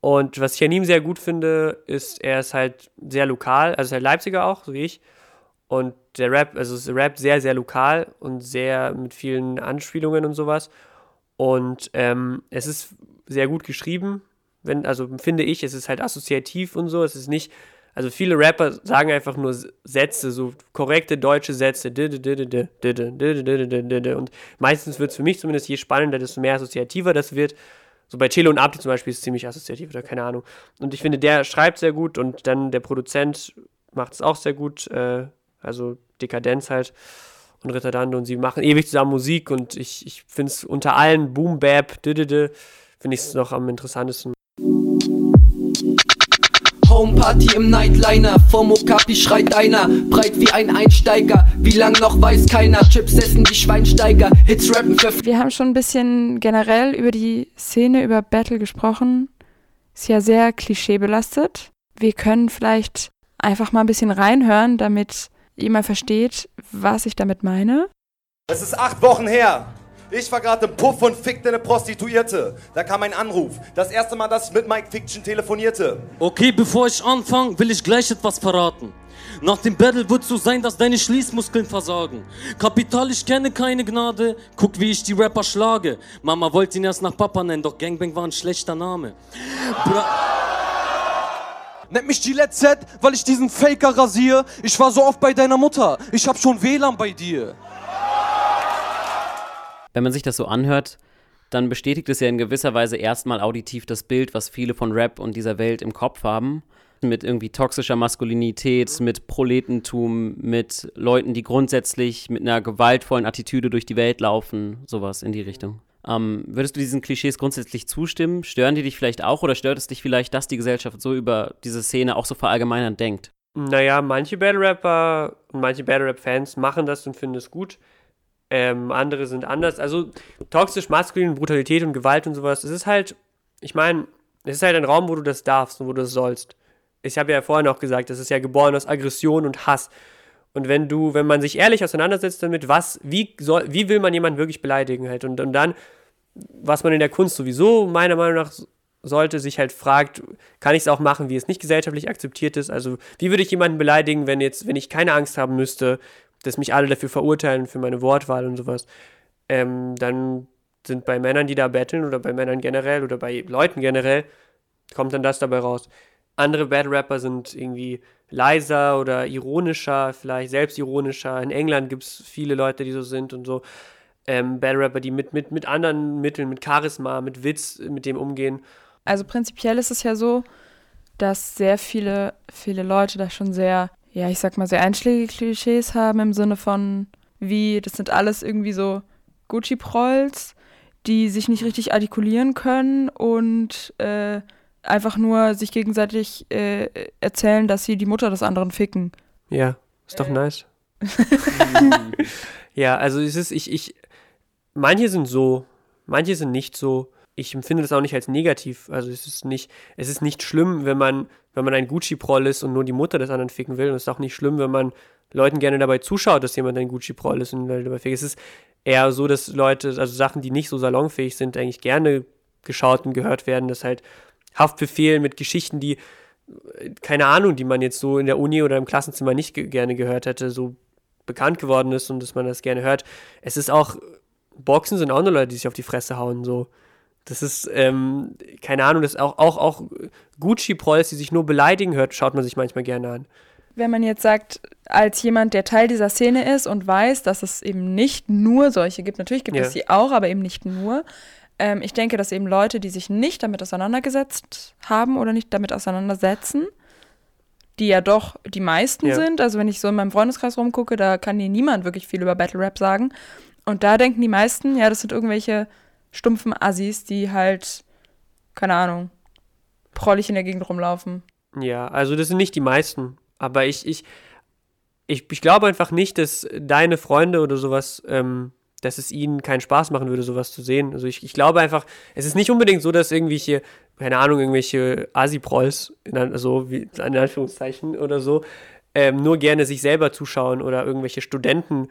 Und was ich an ihm sehr gut finde, ist, er ist halt sehr lokal, also ist halt Leipziger auch, so wie ich. Und der Rap, also es Rap sehr, sehr lokal und sehr mit vielen Anspielungen und sowas. Und ähm, es ist sehr gut geschrieben, wenn, also finde ich, es ist halt assoziativ und so, es ist nicht, also viele Rapper sagen einfach nur Sätze, so korrekte deutsche Sätze, und meistens wird es für mich zumindest, je spannender, desto mehr assoziativer das wird. So bei Chelo und Abdi zum Beispiel ist es ziemlich assoziativ oder keine Ahnung. Und ich finde, der schreibt sehr gut und dann der Produzent macht es auch sehr gut, äh, also Dekadenz halt und Ritterdande und sie machen ewig zusammen Musik und ich, ich finde es unter allen Boom Bap, finde ich es noch am interessantesten. Homeparty im Nightliner, vom Okapi schreit einer, breit wie ein Einsteiger, wie lang noch weiß keiner, Chips essen die Schweinsteiger, Hits rappen für... Wir haben schon ein bisschen generell über die Szene, über Battle gesprochen. ist ja sehr klischeebelastet. Wir können vielleicht einfach mal ein bisschen reinhören, damit ihr mal versteht, was ich damit meine. Es ist acht Wochen her. Ich war gerade im Puff und fickte eine Prostituierte. Da kam ein Anruf. Das erste Mal, dass ich mit Mike Fiction telefonierte. Okay, bevor ich anfange, will ich gleich etwas verraten. Nach dem Battle wird so sein, dass deine Schließmuskeln versagen. Kapital, ich kenne keine Gnade. Guck, wie ich die Rapper schlage. Mama wollte ihn erst nach Papa nennen, doch Gangbang war ein schlechter Name. Bra Nennt mich Gillette Z, weil ich diesen Faker rasiere. Ich war so oft bei deiner Mutter. Ich hab schon WLAN bei dir. Wenn man sich das so anhört, dann bestätigt es ja in gewisser Weise erstmal auditiv das Bild, was viele von Rap und dieser Welt im Kopf haben. Mit irgendwie toxischer Maskulinität, mit Proletentum, mit Leuten, die grundsätzlich mit einer gewaltvollen Attitüde durch die Welt laufen, sowas in die Richtung. Ähm, würdest du diesen Klischees grundsätzlich zustimmen? Stören die dich vielleicht auch oder stört es dich vielleicht, dass die Gesellschaft so über diese Szene auch so verallgemeinern denkt? Naja, manche Battle Rapper und manche Battle Rap-Fans machen das und finden es gut. Ähm, andere sind anders. Also toxisch, maskulin, Brutalität und Gewalt und sowas. Es ist halt, ich meine, es ist halt ein Raum, wo du das darfst und wo du das sollst. Ich habe ja vorhin auch gesagt, das ist ja geboren aus Aggression und Hass. Und wenn du, wenn man sich ehrlich auseinandersetzt damit, was, wie soll, wie will man jemanden wirklich beleidigen halt und, und dann, was man in der Kunst sowieso meiner Meinung nach sollte, sich halt fragt, kann ich es auch machen, wie es nicht gesellschaftlich akzeptiert ist? Also, wie würde ich jemanden beleidigen, wenn jetzt, wenn ich keine Angst haben müsste, dass mich alle dafür verurteilen, für meine Wortwahl und sowas? Ähm, dann sind bei Männern, die da betteln oder bei Männern generell oder bei Leuten generell, kommt dann das dabei raus. Andere Bad Rapper sind irgendwie leiser oder ironischer, vielleicht selbstironischer. In England gibt es viele Leute, die so sind und so. Ähm, Bad Rapper, die mit, mit, mit anderen Mitteln, mit Charisma, mit Witz, mit dem umgehen. Also prinzipiell ist es ja so, dass sehr viele, viele Leute da schon sehr, ja, ich sag mal, sehr einschlägige Klischees haben im Sinne von, wie, das sind alles irgendwie so Gucci-Prolls, die sich nicht richtig artikulieren können und äh, einfach nur sich gegenseitig äh, erzählen, dass sie die Mutter des anderen ficken. Ja, ist doch Äh. nice. ja, also es ist, ich, ich, manche sind so, manche sind nicht so. Ich empfinde das auch nicht als negativ. Also es ist nicht, es ist nicht schlimm, wenn man, wenn man ein Gucci-Proll ist und nur die Mutter des anderen ficken will. Und es ist auch nicht schlimm, wenn man Leuten gerne dabei zuschaut, dass jemand ein Gucci-Proll ist und dabei fickt. Es ist eher so, dass Leute, also Sachen, die nicht so salonfähig sind, eigentlich gerne geschaut und gehört werden, dass halt Haftbefehl mit Geschichten, die, keine Ahnung, die man jetzt so in der Uni oder im Klassenzimmer nicht ge gerne gehört hätte, so bekannt geworden ist und dass man das gerne hört. Es ist auch, Boxen sind auch nur Leute, die sich auf die Fresse hauen, so. Das ist, ähm, keine Ahnung, das ist auch, auch, auch Gucci-Prolls, die sich nur beleidigen hört, schaut man sich manchmal gerne an. Wenn man jetzt sagt, als jemand, der Teil dieser Szene ist und weiß, dass es eben nicht nur solche gibt, natürlich gibt Ja. es sie auch, aber eben nicht nur. Ähm, ich denke, dass eben Leute, die sich nicht damit auseinandergesetzt haben oder nicht damit auseinandersetzen, die ja doch die meisten Ja. sind, also wenn ich so in meinem Freundeskreis rumgucke, da kann dir niemand wirklich viel über Battle Rap sagen. Und da denken die meisten, ja, das sind irgendwelche stumpfen Assis, die halt, keine Ahnung, prollig in der Gegend rumlaufen. Ja, also das sind nicht die meisten. Aber ich, ich, ich, ich glaube einfach nicht, dass deine Freunde oder sowas, ähm, dass es ihnen keinen Spaß machen würde, sowas zu sehen. Also ich, ich glaube einfach, es ist nicht unbedingt so, dass irgendwelche, keine Ahnung, irgendwelche Asi-Prolls, so wie in Anführungszeichen oder so, ähm, nur gerne sich selber zuschauen oder irgendwelche Studenten,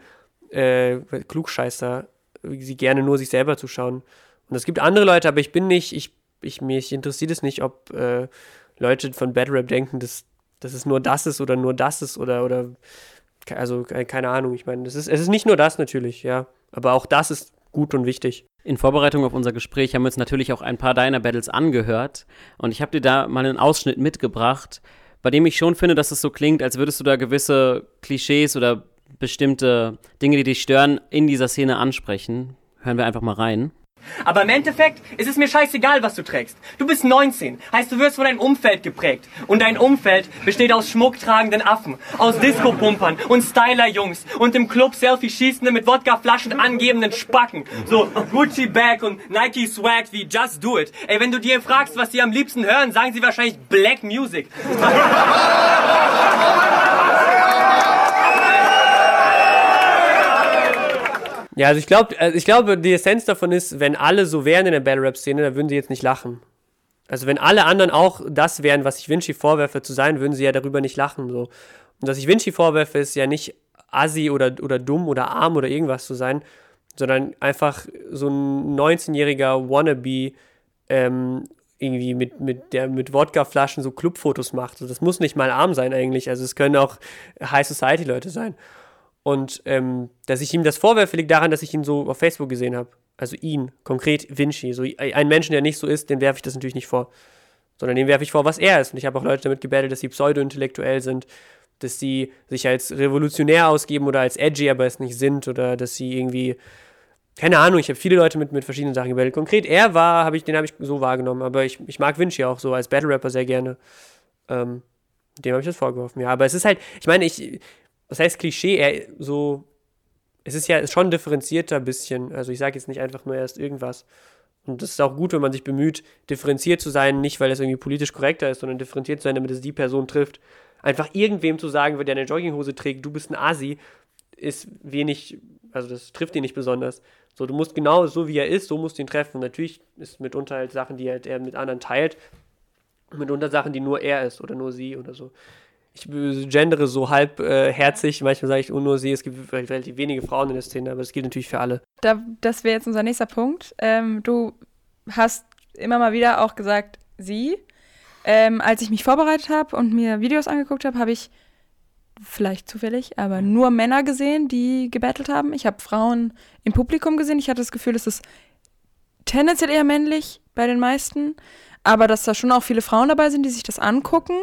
äh, Klugscheißer, sie gerne nur sich selber zuschauen. Und es gibt andere Leute, aber ich bin nicht, ich, ich mich interessiert es nicht, ob äh, Leute von Bad Rap denken, dass, dass es nur das ist oder nur das ist oder, oder also ke- keine Ahnung. Ich meine, es ist, es ist nicht nur das natürlich, ja. Aber auch das ist gut und wichtig. In Vorbereitung auf unser Gespräch haben wir uns natürlich auch ein paar deiner Battles angehört und ich habe dir da mal einen Ausschnitt mitgebracht, bei dem ich schon finde, dass es so klingt, als würdest du da gewisse Klischees oder bestimmte Dinge, die dich stören, in dieser Szene ansprechen. Hören wir einfach mal rein. Aber im Endeffekt ist es mir scheißegal, was du trägst. Du bist 19, heißt du wirst von deinem Umfeld geprägt. Und dein Umfeld besteht aus schmucktragenden Affen, aus Disco-Pumpern und Styler-Jungs und im Club Selfie schießenden mit Wodkaflaschen angebenden Spacken. So Gucci Bag und Nike Swag wie Just Do It. Ey, wenn du dir fragst, was sie am liebsten hören, sagen sie wahrscheinlich Black Music. Ja, also ich glaube, also ich glaube, die Essenz davon ist, wenn alle so wären in der Battle Rap Szene, dann würden sie jetzt nicht lachen. Also wenn alle anderen auch das wären, was ich Vinci vorwerfe zu sein, würden sie ja darüber nicht lachen. So. Und dass ich Vinci vorwerfe, ist ja nicht assi oder, oder dumm oder arm oder irgendwas zu sein, sondern einfach so ein 19-jähriger Wannabe ähm, irgendwie mit, mit, der mit Wodkaflaschen so Clubfotos macht. Also das muss nicht mal arm sein eigentlich. Also es können auch High Society-Leute sein. Und ähm, dass ich ihm das vorwerfe, liegt daran, dass ich ihn so auf Facebook gesehen habe. Also ihn, konkret Vinci. So einen Menschen, der nicht so ist, den werfe ich das natürlich nicht vor. Sondern dem werfe ich vor, was er ist. Und ich habe auch Leute damit gebettelt, dass sie pseudo-intellektuell sind, dass sie sich als revolutionär ausgeben oder als edgy, aber es nicht sind. Oder dass sie irgendwie, keine Ahnung, ich habe viele Leute mit, mit verschiedenen Sachen gebettelt. Konkret er war, hab ich, den habe ich so wahrgenommen. Aber ich, ich mag Vinci auch so als Battle-Rapper sehr gerne. Ähm, dem habe ich das vorgeworfen, ja. Aber es ist halt, ich meine, ich, was heißt Klischee? Er so, es ist ja schon differenzierter ein bisschen. Also ich sage jetzt nicht einfach nur erst irgendwas. Und das ist auch gut, wenn man sich bemüht, differenziert zu sein, nicht weil es irgendwie politisch korrekter ist, sondern differenziert zu sein, damit es die Person trifft. Einfach irgendwem zu sagen, wenn der eine Jogginghose trägt, du bist ein Asi, ist wenig, also das trifft ihn nicht besonders. So, du musst genau so wie er ist, so musst du ihn treffen. Natürlich ist mitunter halt Sachen, die halt er mit anderen teilt, mitunter Sachen, die nur er ist oder nur sie oder so ich gendere so halbherzig. Äh, Manchmal sage ich nur sie, es gibt relativ wenige Frauen in der Szene, aber das gilt natürlich für alle. Da, das wäre jetzt unser nächster Punkt. Ähm, du hast immer mal wieder auch gesagt, sie. Ähm, als ich mich vorbereitet habe und mir Videos angeguckt habe, habe ich vielleicht zufällig, aber nur Männer gesehen, die gebettelt haben. Ich habe Frauen im Publikum gesehen. Ich hatte das Gefühl, es ist tendenziell eher männlich bei den meisten, aber dass da schon auch viele Frauen dabei sind, die sich das angucken.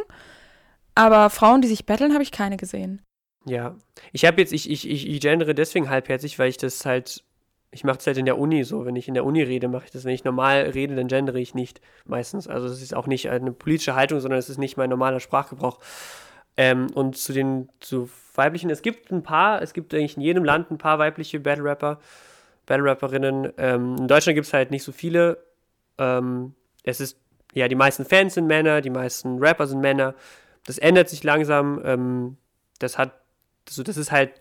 Aber Frauen, die sich betteln, habe ich keine gesehen. Ja, ich habe jetzt, ich, ich, ich, ich gendere deswegen halbherzig, weil ich das halt, ich mache es halt in der Uni so. Wenn ich in der Uni rede, mache ich das. Wenn ich normal rede, dann gendere ich nicht meistens. Also es ist auch nicht eine politische Haltung, sondern es ist nicht mein normaler Sprachgebrauch. Ähm, und zu den zu weiblichen, es gibt ein paar, es gibt eigentlich in jedem Land ein paar weibliche Battle Rapper, Battle Rapperinnen. Ähm, in Deutschland gibt es halt nicht so viele. Ähm, es ist, ja, die meisten Fans sind Männer, die meisten Rapper sind Männer das ändert sich langsam. Ähm, das hat, also das ist halt,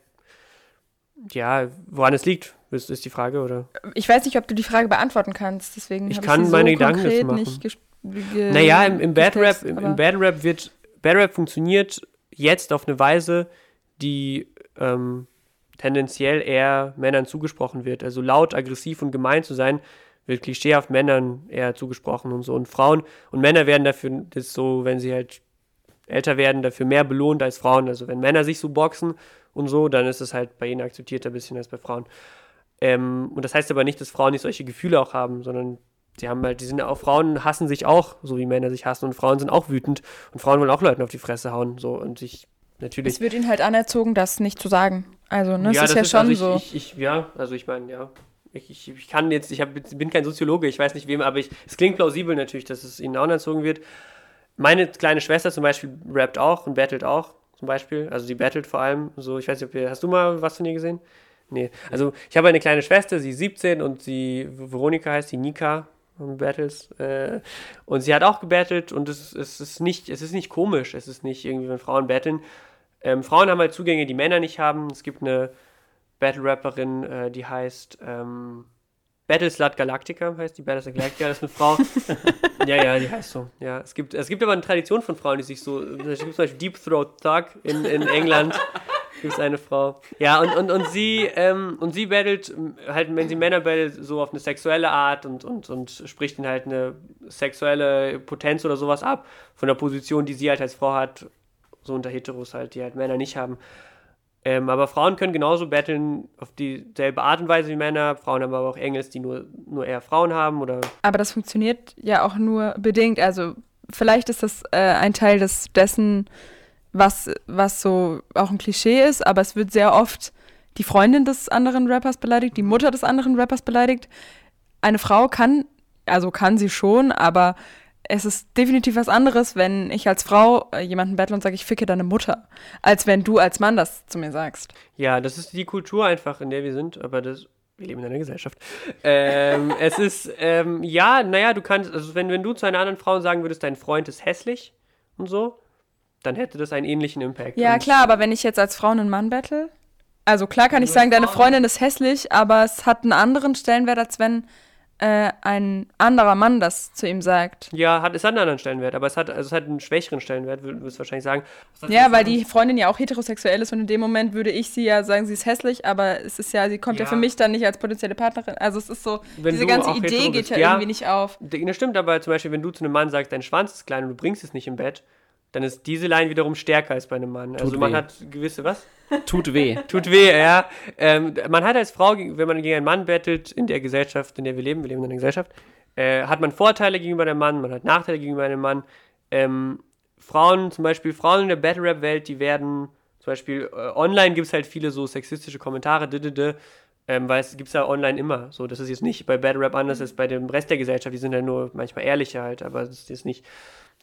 ja, woran es liegt, ist, ist die Frage, oder? Ich weiß nicht, ob du die Frage beantworten kannst, deswegen ich kann ich meine so Gedanken dazu machen. Nicht naja, im, im Battle Rap, im, im Battle Rap wird, Battle Rap funktioniert jetzt auf eine Weise, die ähm, tendenziell eher Männern zugesprochen wird. Also laut, aggressiv und gemein zu sein, wird klischeehaft Männern eher zugesprochen und so. Und Frauen und Männer werden dafür, das so, wenn sie halt älter werden, dafür mehr belohnt als Frauen. Also wenn Männer sich so boxen und so, dann ist es halt bei ihnen akzeptierter ein bisschen als bei Frauen. Ähm, und das heißt aber nicht, dass Frauen nicht solche Gefühle auch haben, sondern sie haben halt, die sind auch, Frauen hassen sich auch, so wie Männer sich hassen und Frauen sind auch wütend und Frauen wollen auch Leuten auf die Fresse hauen, so und sich natürlich. Es wird ihnen halt anerzogen, das nicht zu sagen. Also, ne, ja, das ist ja ist, schon also so. Ich, ich, ja, also ich meine, ja. Ich, ich, ich, kann jetzt, ich hab, bin kein Soziologe, ich weiß nicht wem, aber ich, es klingt plausibel natürlich, dass es ihnen auch anerzogen wird meine kleine Schwester zum Beispiel rappt auch und battelt auch, zum Beispiel. Also die battelt vor allem so, ich weiß nicht, ob ihr, hast du mal was von ihr gesehen? Nee. Also ich habe eine kleine Schwester, sie ist 17 und sie, Veronika heißt die Nika Battles. Äh, und sie hat auch gebettelt und es, es, ist nicht, es ist nicht komisch, es ist nicht irgendwie, wenn Frauen betteln. Ähm, Frauen haben halt Zugänge, die Männer nicht haben. Es gibt eine Battle-Rapperin, äh, die heißt ähm, Battleslut Galactica heißt die Battleslut Galactica, das ist eine Frau. ja, ja, die heißt so. Ja, es gibt, es gibt aber eine Tradition von Frauen, die sich so, es gibt zum Beispiel Deep Throat Thug in, in England. gibt es eine Frau. Ja, und, und, und sie, ähm, und sie battelt, halt, wenn sie Männer battelt, so auf eine sexuelle Art und, und, und spricht ihnen halt eine sexuelle Potenz oder sowas ab, von der Position, die sie halt als Frau hat, so unter Heteros halt, die halt Männer nicht haben. Ähm, aber Frauen können genauso battlen auf dieselbe Art und Weise wie Männer. Frauen haben aber auch Engels, die nur, nur eher Frauen haben. Oder aber das funktioniert ja auch nur bedingt. Also vielleicht ist das äh, ein Teil des, dessen, was, was so auch ein Klischee ist, aber es wird sehr oft die Freundin des anderen Rappers beleidigt, die Mutter des anderen Rappers beleidigt. Eine Frau kann, also kann sie schon, aber es ist definitiv was anderes, wenn ich als Frau äh, jemanden bettle und sage, ich ficke deine Mutter, als wenn du als Mann das zu mir sagst. Ja, das ist die Kultur einfach, in der wir sind, aber das, wir leben in einer Gesellschaft. Ähm, es ist, ähm, ja, naja, du kannst, also wenn, wenn du zu einer anderen Frau sagen würdest, dein Freund ist hässlich und so, dann hätte das einen ähnlichen Impact. Ja, klar, aber wenn ich jetzt als Frau einen Mann bettle, also klar kann ich sagen, deine Freundin ist hässlich, aber es hat einen anderen Stellenwert, als wenn äh, ein anderer Mann das zu ihm sagt. Ja, hat, es hat einen anderen Stellenwert, aber es hat, also es hat einen schwächeren Stellenwert, würde ich wahrscheinlich sagen. Ja, weil die Freundin ja auch heterosexuell ist und in dem Moment würde ich sie ja sagen, sie ist hässlich, aber es ist ja, sie kommt ja, Ja. für mich dann nicht als potenzielle Partnerin. Also es ist so, Wenn diese ganze Idee geht ja, ja. irgendwie nicht auf. Das stimmt, aber zum Beispiel, wenn du zu einem Mann sagst, dein Schwanz ist klein und du bringst es nicht im Bett, dann ist diese Line wiederum stärker als bei einem Mann. Tut also man weh. hat gewisse, was? Tut weh. Tut weh, ja. Ähm, man hat als Frau, wenn man gegen einen Mann bettelt, in der Gesellschaft, in der wir leben, wir leben in einer Gesellschaft, äh, hat man Vorteile gegenüber einem Mann, man hat Nachteile gegenüber einem Mann. Ähm, Frauen, zum Beispiel Frauen in der Battle-Rap-Welt, die werden, zum Beispiel äh, online gibt es halt viele so sexistische Kommentare, didede, ähm, weil es gibt es ja online immer. So, das ist jetzt nicht bei Battle Rap anders als bei dem Rest der Gesellschaft. Die sind ja nur manchmal ehrlicher halt, aber das ist jetzt nicht.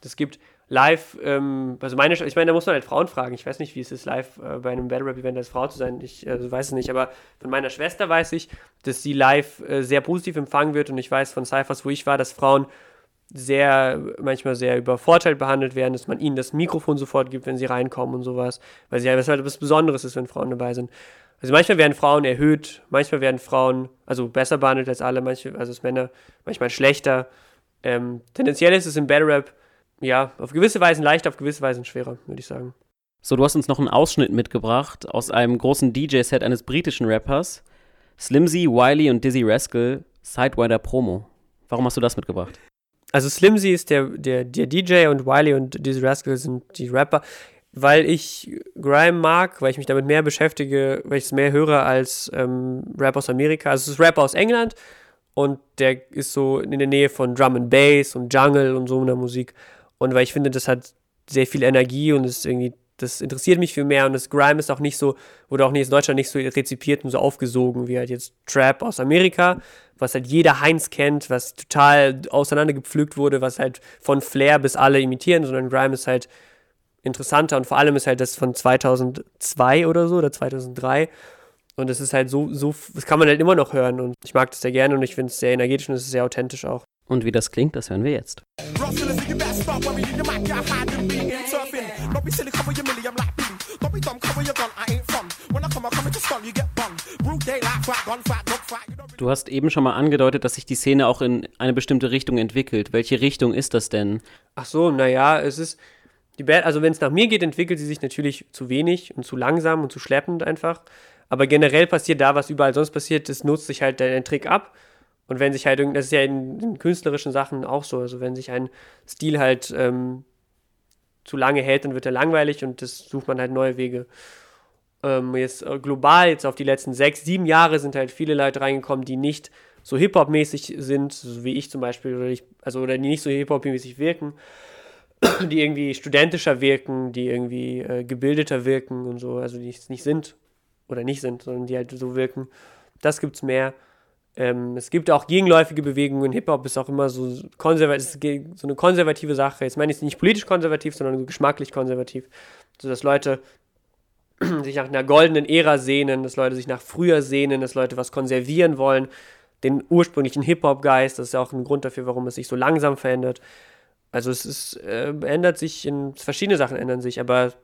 Das gibt live, ähm, also meine, ich meine, da muss man halt Frauen fragen. Ich weiß nicht, wie es ist, live äh, bei einem Battle Rap Event als Frau zu sein. Ich also weiß es nicht, aber von meiner Schwester weiß ich, dass sie live äh, sehr positiv empfangen wird und ich weiß von Cyphers, wo ich war, dass Frauen sehr, manchmal sehr übervorteilt behandelt werden, dass man ihnen das Mikrofon sofort gibt, wenn sie reinkommen und sowas, weil sie halt was Besonderes ist, wenn Frauen dabei sind. Also manchmal werden Frauen erhöht, manchmal werden Frauen also besser behandelt als alle, manche, also als Männer, manchmal schlechter. Ähm, tendenziell ist es im Battle Rap ja auf gewisse Weisen leichter, auf gewisse Weisen schwerer, würde ich sagen. So, du hast uns noch einen Ausschnitt mitgebracht aus einem großen DJ-Set eines britischen Rappers. Slimzy, Wiley und Dizzy Rascal, Sidewinder Promo. Warum hast du das mitgebracht? Also Slimzy ist der, der, der DJ und Wiley und Dizzy Rascal sind die Rapper, weil ich Grime mag, weil ich mich damit mehr beschäftige, weil ich es mehr höre als ähm, Rap aus Amerika. Also es ist Rap aus England und der ist so in der Nähe von Drum and Bass und Jungle und so einer Musik. Und weil ich finde, das hat sehr viel Energie und ist irgendwie, das interessiert mich viel mehr und das Grime ist auch nicht so, wurde auch nicht in Deutschland nicht so rezipiert und so aufgesogen wie halt jetzt Trap aus Amerika, was halt jeder Heinz kennt, was total auseinandergepflügt wurde, was halt von Flair bis alle imitieren, sondern Grime ist halt interessanter und vor allem ist halt das von 2002 oder so oder 2003 und es ist halt so, so, das kann man halt immer noch hören und ich mag das sehr gerne und ich finde es sehr energetisch und es ist sehr authentisch auch. Und wie das klingt, das hören wir jetzt. Du hast eben schon mal angedeutet, dass sich die Szene auch in eine bestimmte Richtung entwickelt. Welche Richtung ist das denn? Ach so, naja, es ist. Die Band, also wenn es nach mir geht, entwickelt sie sich natürlich zu wenig und zu langsam und zu schleppend einfach. Aber generell passiert da, was überall sonst passiert, das nutzt sich halt der Trick ab. Und wenn sich halt irgend, das ist ja in, in künstlerischen Sachen auch so, also wenn sich ein Stil halt ähm, zu lange hält, dann wird er langweilig und das sucht man halt neue Wege. Ähm, jetzt äh, global, jetzt auf die letzten sechs, sieben Jahre sind halt viele Leute reingekommen, die nicht so Hip-Hop-mäßig sind, so wie ich zum Beispiel, oder ich, also oder die nicht so Hip-Hop-mäßig wirken, die irgendwie studentischer wirken, die irgendwie äh, gebildeter wirken und so, also die es nicht sind oder nicht sind, sondern die halt so wirken. Das gibt's mehr. Ähm, es gibt auch gegenläufige Bewegungen. Hip-Hop ist auch immer so, konservativ, so eine konservative Sache. Jetzt meine ich nicht politisch konservativ, sondern so geschmacklich konservativ. So dass Leute sich nach einer goldenen Ära sehnen, dass Leute sich nach früher sehnen, dass Leute was konservieren wollen. Den ursprünglichen Hip-Hop-Geist, das ist ja auch ein Grund dafür, warum es sich so langsam verändert. Also es ist, äh, ändert sich in verschiedene Sachen ändern sich, aber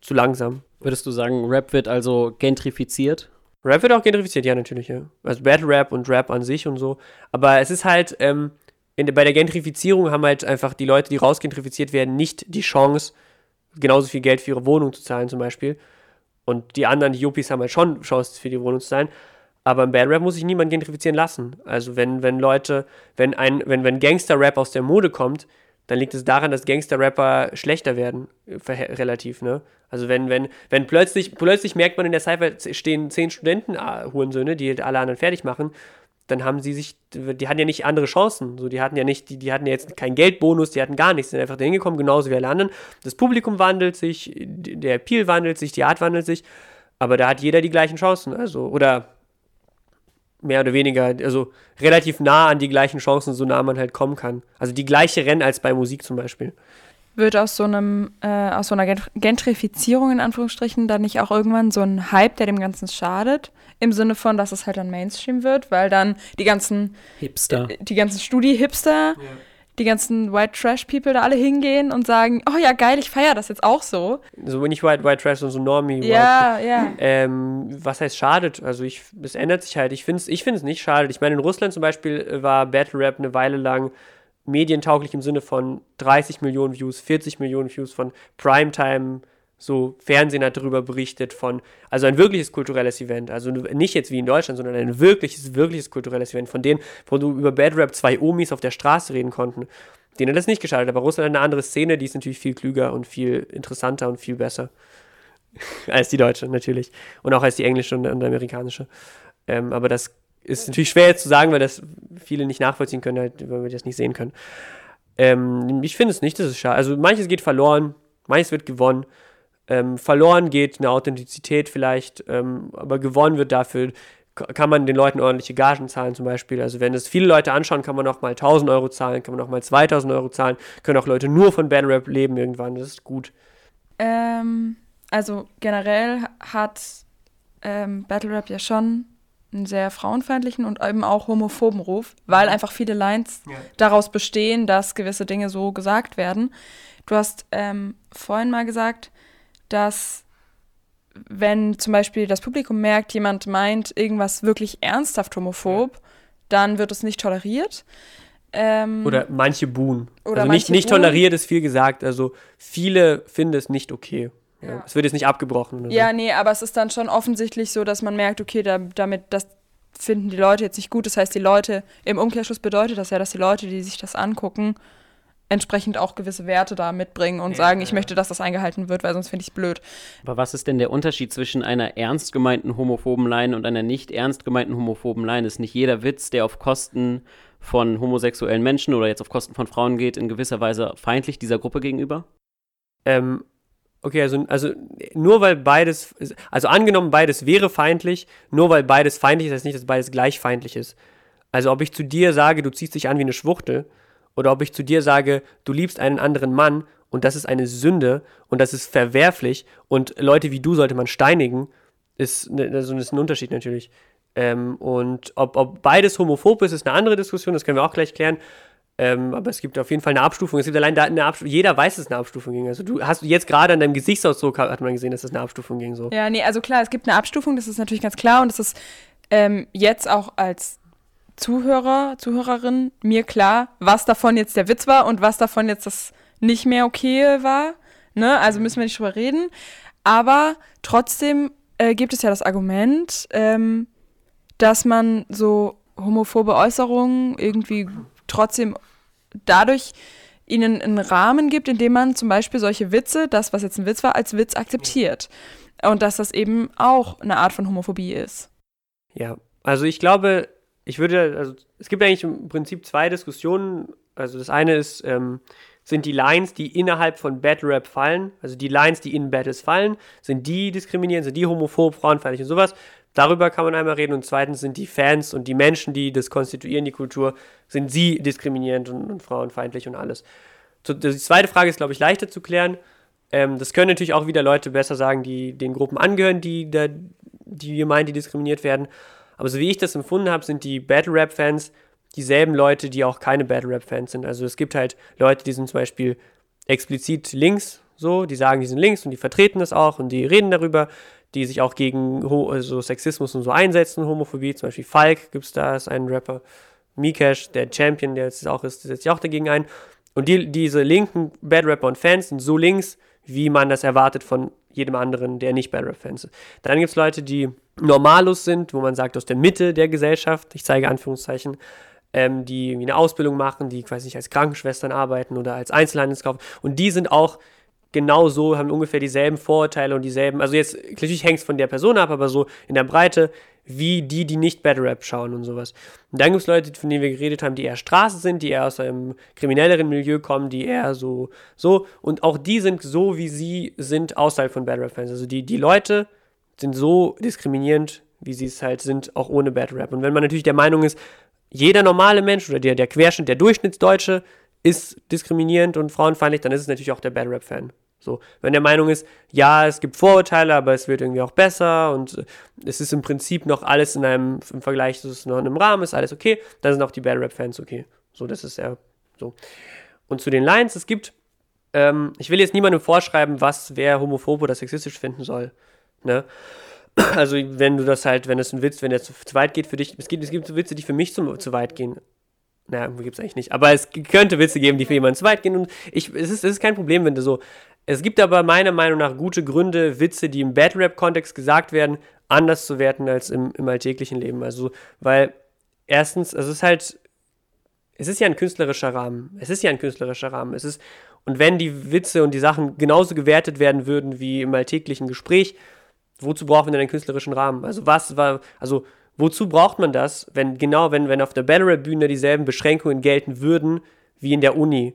zu langsam. Würdest du sagen, Rap wird also gentrifiziert? Rap wird auch gentrifiziert, ja, natürlich, ja. Also Battle Rap und Rap an sich und so. Aber es ist halt, ähm, in, bei der Gentrifizierung haben halt einfach die Leute, die rausgentrifiziert werden, nicht die Chance, genauso viel Geld für ihre Wohnung zu zahlen, zum Beispiel. Und die anderen, die Yuppies, haben halt schon Chance für die Wohnung zu zahlen. Aber im Battle Rap muss sich niemand gentrifizieren lassen. Also wenn, wenn Leute, wenn ein, wenn, wenn Gangster-Rap aus der Mode kommt, dann liegt es daran, dass Gangster-Rapper schlechter werden, äh, relativ, ne? Also wenn, wenn, wenn plötzlich, plötzlich merkt man in der Cypher stehen zehn Studenten, ah, die alle anderen fertig machen, dann haben sie sich, die hatten ja nicht andere Chancen. So, die hatten ja nicht, die, die hatten ja jetzt keinen Geldbonus, die hatten gar nichts, sind einfach da hingekommen, genauso wie alle anderen. Das Publikum wandelt sich, der Appeal wandelt sich, die Art wandelt sich, aber da hat jeder die gleichen Chancen. Also, oder mehr oder weniger, also relativ nah an die gleichen Chancen, so nah man halt kommen kann. Also die gleiche Rennen als bei Musik zum Beispiel. Wird aus so einem, äh, aus so einer Gentrifizierung in Anführungsstrichen dann nicht auch irgendwann so ein Hype, der dem Ganzen schadet? Im Sinne von, dass es halt dann Mainstream wird, weil dann die ganzen Hipster. Die ganzen Studi-Hipster, die ganzen White Trash People da alle hingehen und sagen, oh ja, geil, ich feiere das jetzt auch so. So nicht White, White Trash, sondern so Normie. Ja, White. ja. Ähm, was heißt schadet? Also ich, es ändert sich halt. Ich finde es ich find's nicht schadet. Ich meine, in Russland zum Beispiel äh, war Battle Rap eine Weile lang medientauglich im Sinne von 30 Millionen Views, 40 Millionen Views von Primetime so Fernsehen hat darüber berichtet von, also ein wirkliches kulturelles Event, also nicht jetzt wie in Deutschland, sondern ein wirkliches, wirkliches kulturelles Event, von denen, wo du über Bad Rap zwei Omis auf der Straße reden konnten. Denen hat das nicht geschadet, aber Russland hat eine andere Szene, die ist natürlich viel klüger und viel interessanter und viel besser als die deutsche natürlich und auch als die englische und, und amerikanische. Ähm, aber das ist natürlich schwer jetzt zu sagen, weil das viele nicht nachvollziehen können, halt, weil wir das nicht sehen können. Ähm, ich finde es nicht, dass es schade. Also manches geht verloren, manches wird gewonnen ähm, verloren geht, eine Authentizität vielleicht, ähm, aber gewonnen wird dafür, kann man den Leuten ordentliche Gagen zahlen zum Beispiel. Also wenn es viele Leute anschauen, kann man auch mal 1000 Euro zahlen, kann man auch mal 2000 Euro zahlen, können auch Leute nur von Battle Rap leben irgendwann, das ist gut. Ähm, also generell hat ähm, Battle Rap ja schon einen sehr frauenfeindlichen und eben auch homophoben Ruf, weil einfach viele Lines ja. daraus bestehen, dass gewisse Dinge so gesagt werden. Du hast ähm, vorhin mal gesagt, dass wenn zum Beispiel das Publikum merkt, jemand meint irgendwas wirklich ernsthaft homophob, dann wird es nicht toleriert. Ähm, oder manche buhen. Oder also nicht, nicht toleriert ist viel gesagt. Also viele finden es nicht okay. Ja. Ja. Es wird jetzt nicht abgebrochen. ja, so. nee, aber es ist dann schon offensichtlich so, dass man merkt, okay, da, damit, das finden die Leute jetzt nicht gut. Das heißt, die Leute, im Umkehrschluss bedeutet das ja, dass die Leute, die sich das angucken, entsprechend auch gewisse Werte da mitbringen und ja, sagen, ich möchte, dass das eingehalten wird, weil sonst finde ich es blöd. Aber was ist denn der Unterschied zwischen einer ernst gemeinten homophoben Line und einer nicht ernst gemeinten homophoben Line? Ist nicht jeder Witz, der auf Kosten von homosexuellen Menschen oder jetzt auf Kosten von Frauen geht, in gewisser Weise feindlich dieser Gruppe gegenüber? Ähm, okay, also, also nur weil beides, also angenommen beides wäre feindlich, nur weil beides feindlich ist, heißt nicht, dass beides gleich feindlich ist. Also ob ich zu dir sage, du ziehst dich an wie eine Schwuchtel, oder ob ich zu dir sage, du liebst einen anderen Mann und das ist eine Sünde und das ist verwerflich und Leute wie du sollte man steinigen, ist, ne, also ist ein Unterschied natürlich. Ähm, und ob, ob beides homophob ist, ist eine andere Diskussion, das können wir auch gleich klären. Ähm, aber es gibt auf jeden Fall eine Abstufung. Es gibt allein da eine Abstufung. Jeder weiß, dass es eine Abstufung ging. Also du hast jetzt gerade an deinem Gesichtsausdruck hat man gesehen, dass es eine Abstufung ging. So. Ja, nee, also klar, es gibt eine Abstufung, das ist natürlich ganz klar und es ist ähm, jetzt auch als Zuhörer, Zuhörerin mir klar, was davon jetzt der Witz war und was davon jetzt das nicht mehr okay war. Ne? Also müssen wir nicht drüber reden. Aber trotzdem äh, gibt es ja das Argument, ähm, dass man so homophobe Äußerungen irgendwie trotzdem dadurch ihnen einen Rahmen gibt, in dem man zum Beispiel solche Witze, das, was jetzt ein Witz war, als Witz akzeptiert. Und dass das eben auch eine Art von Homophobie ist. Ja, also ich glaube, ich würde, also es gibt eigentlich im Prinzip zwei Diskussionen. Also das eine ist, ähm, sind die Lines, die innerhalb von Battle Rap fallen, also die Lines, die in Battles fallen, sind die diskriminierend, sind die homophob, frauenfeindlich und sowas. Darüber kann man einmal reden. Und zweitens sind die Fans und die Menschen, die das konstituieren, die Kultur, sind sie diskriminierend und, und frauenfeindlich und alles. So, die zweite Frage ist, glaube ich, leichter zu klären. Ähm, das können natürlich auch wieder Leute besser sagen, die den Gruppen angehören, die, da, die meinen, die diskriminiert werden. Aber so wie ich das empfunden habe, sind die Battle Rap-Fans dieselben Leute, die auch keine Battle Rap-Fans sind. Also es gibt halt Leute, die sind zum Beispiel explizit links, so, die sagen, die sind links und die vertreten das auch und die reden darüber, die sich auch gegen also Sexismus und so einsetzen, Homophobie, zum Beispiel Falk gibt es da, ist ein Rapper, Mikash, der Champion, der jetzt auch ist, setzt sich auch dagegen ein. Und die, diese linken Bad Rapper und Fans sind so links, wie man das erwartet von jedem anderen, der nicht Bad Rap-Fans ist. Dann gibt es Leute, die Normalos sind, wo man sagt, aus der Mitte der Gesellschaft, ich zeige Anführungszeichen, ähm, die eine Ausbildung machen, die quasi nicht als Krankenschwestern arbeiten oder als Einzelhandelskauf. Und die sind auch genau so, haben ungefähr dieselben Vorurteile und dieselben, also jetzt, natürlich hängt es von der Person ab, aber so in der Breite, wie die, die nicht Bad Rap schauen und sowas. Und dann gibt es Leute, von denen wir geredet haben, die eher Straße sind, die eher aus einem kriminelleren Milieu kommen, die eher so, so, und auch die sind so, wie sie sind, außerhalb von Bad Rap-Fans. Also die, die Leute sind so diskriminierend, wie sie es halt sind, auch ohne Bad Rap. Und wenn man natürlich der Meinung ist, jeder normale Mensch oder der, der Querschnitt, der Durchschnittsdeutsche ist diskriminierend und frauenfeindlich, dann ist es natürlich auch der Bad Rap-Fan. So, wenn der Meinung ist, ja, es gibt Vorurteile, aber es wird irgendwie auch besser und es ist im Prinzip noch alles in einem, im Vergleich, es ist noch in einem Rahmen, ist alles okay, dann sind auch die Bad Rap-Fans okay. So, das ist der So. Und zu den Lines, es gibt, ähm, ich will jetzt niemandem vorschreiben, was wer homophob oder sexistisch finden soll. Ne? Also, wenn du das halt, wenn es ein Witz, wenn der zu, zu weit geht für dich, es gibt, es gibt Witze, die für mich zu, zu weit gehen. Naja, gibt es eigentlich nicht. Aber es könnte Witze geben, die für jemanden zu weit gehen. Und ich, es, ist, es ist kein Problem, wenn du so. Es gibt aber meiner Meinung nach gute Gründe, Witze, die im Battle Rap-Kontext gesagt werden, anders zu werten als im, im alltäglichen Leben. Also, weil erstens, also es ist halt, es ist ja ein künstlerischer Rahmen. Es ist ja ein künstlerischer Rahmen. Es ist, und wenn die Witze und die Sachen genauso gewertet werden würden wie im alltäglichen Gespräch, wozu brauchen wir denn einen künstlerischen Rahmen? Also was war, also wozu braucht man das, wenn genau, wenn, wenn auf der Battle Rap Bühne dieselben Beschränkungen gelten würden wie in der Uni.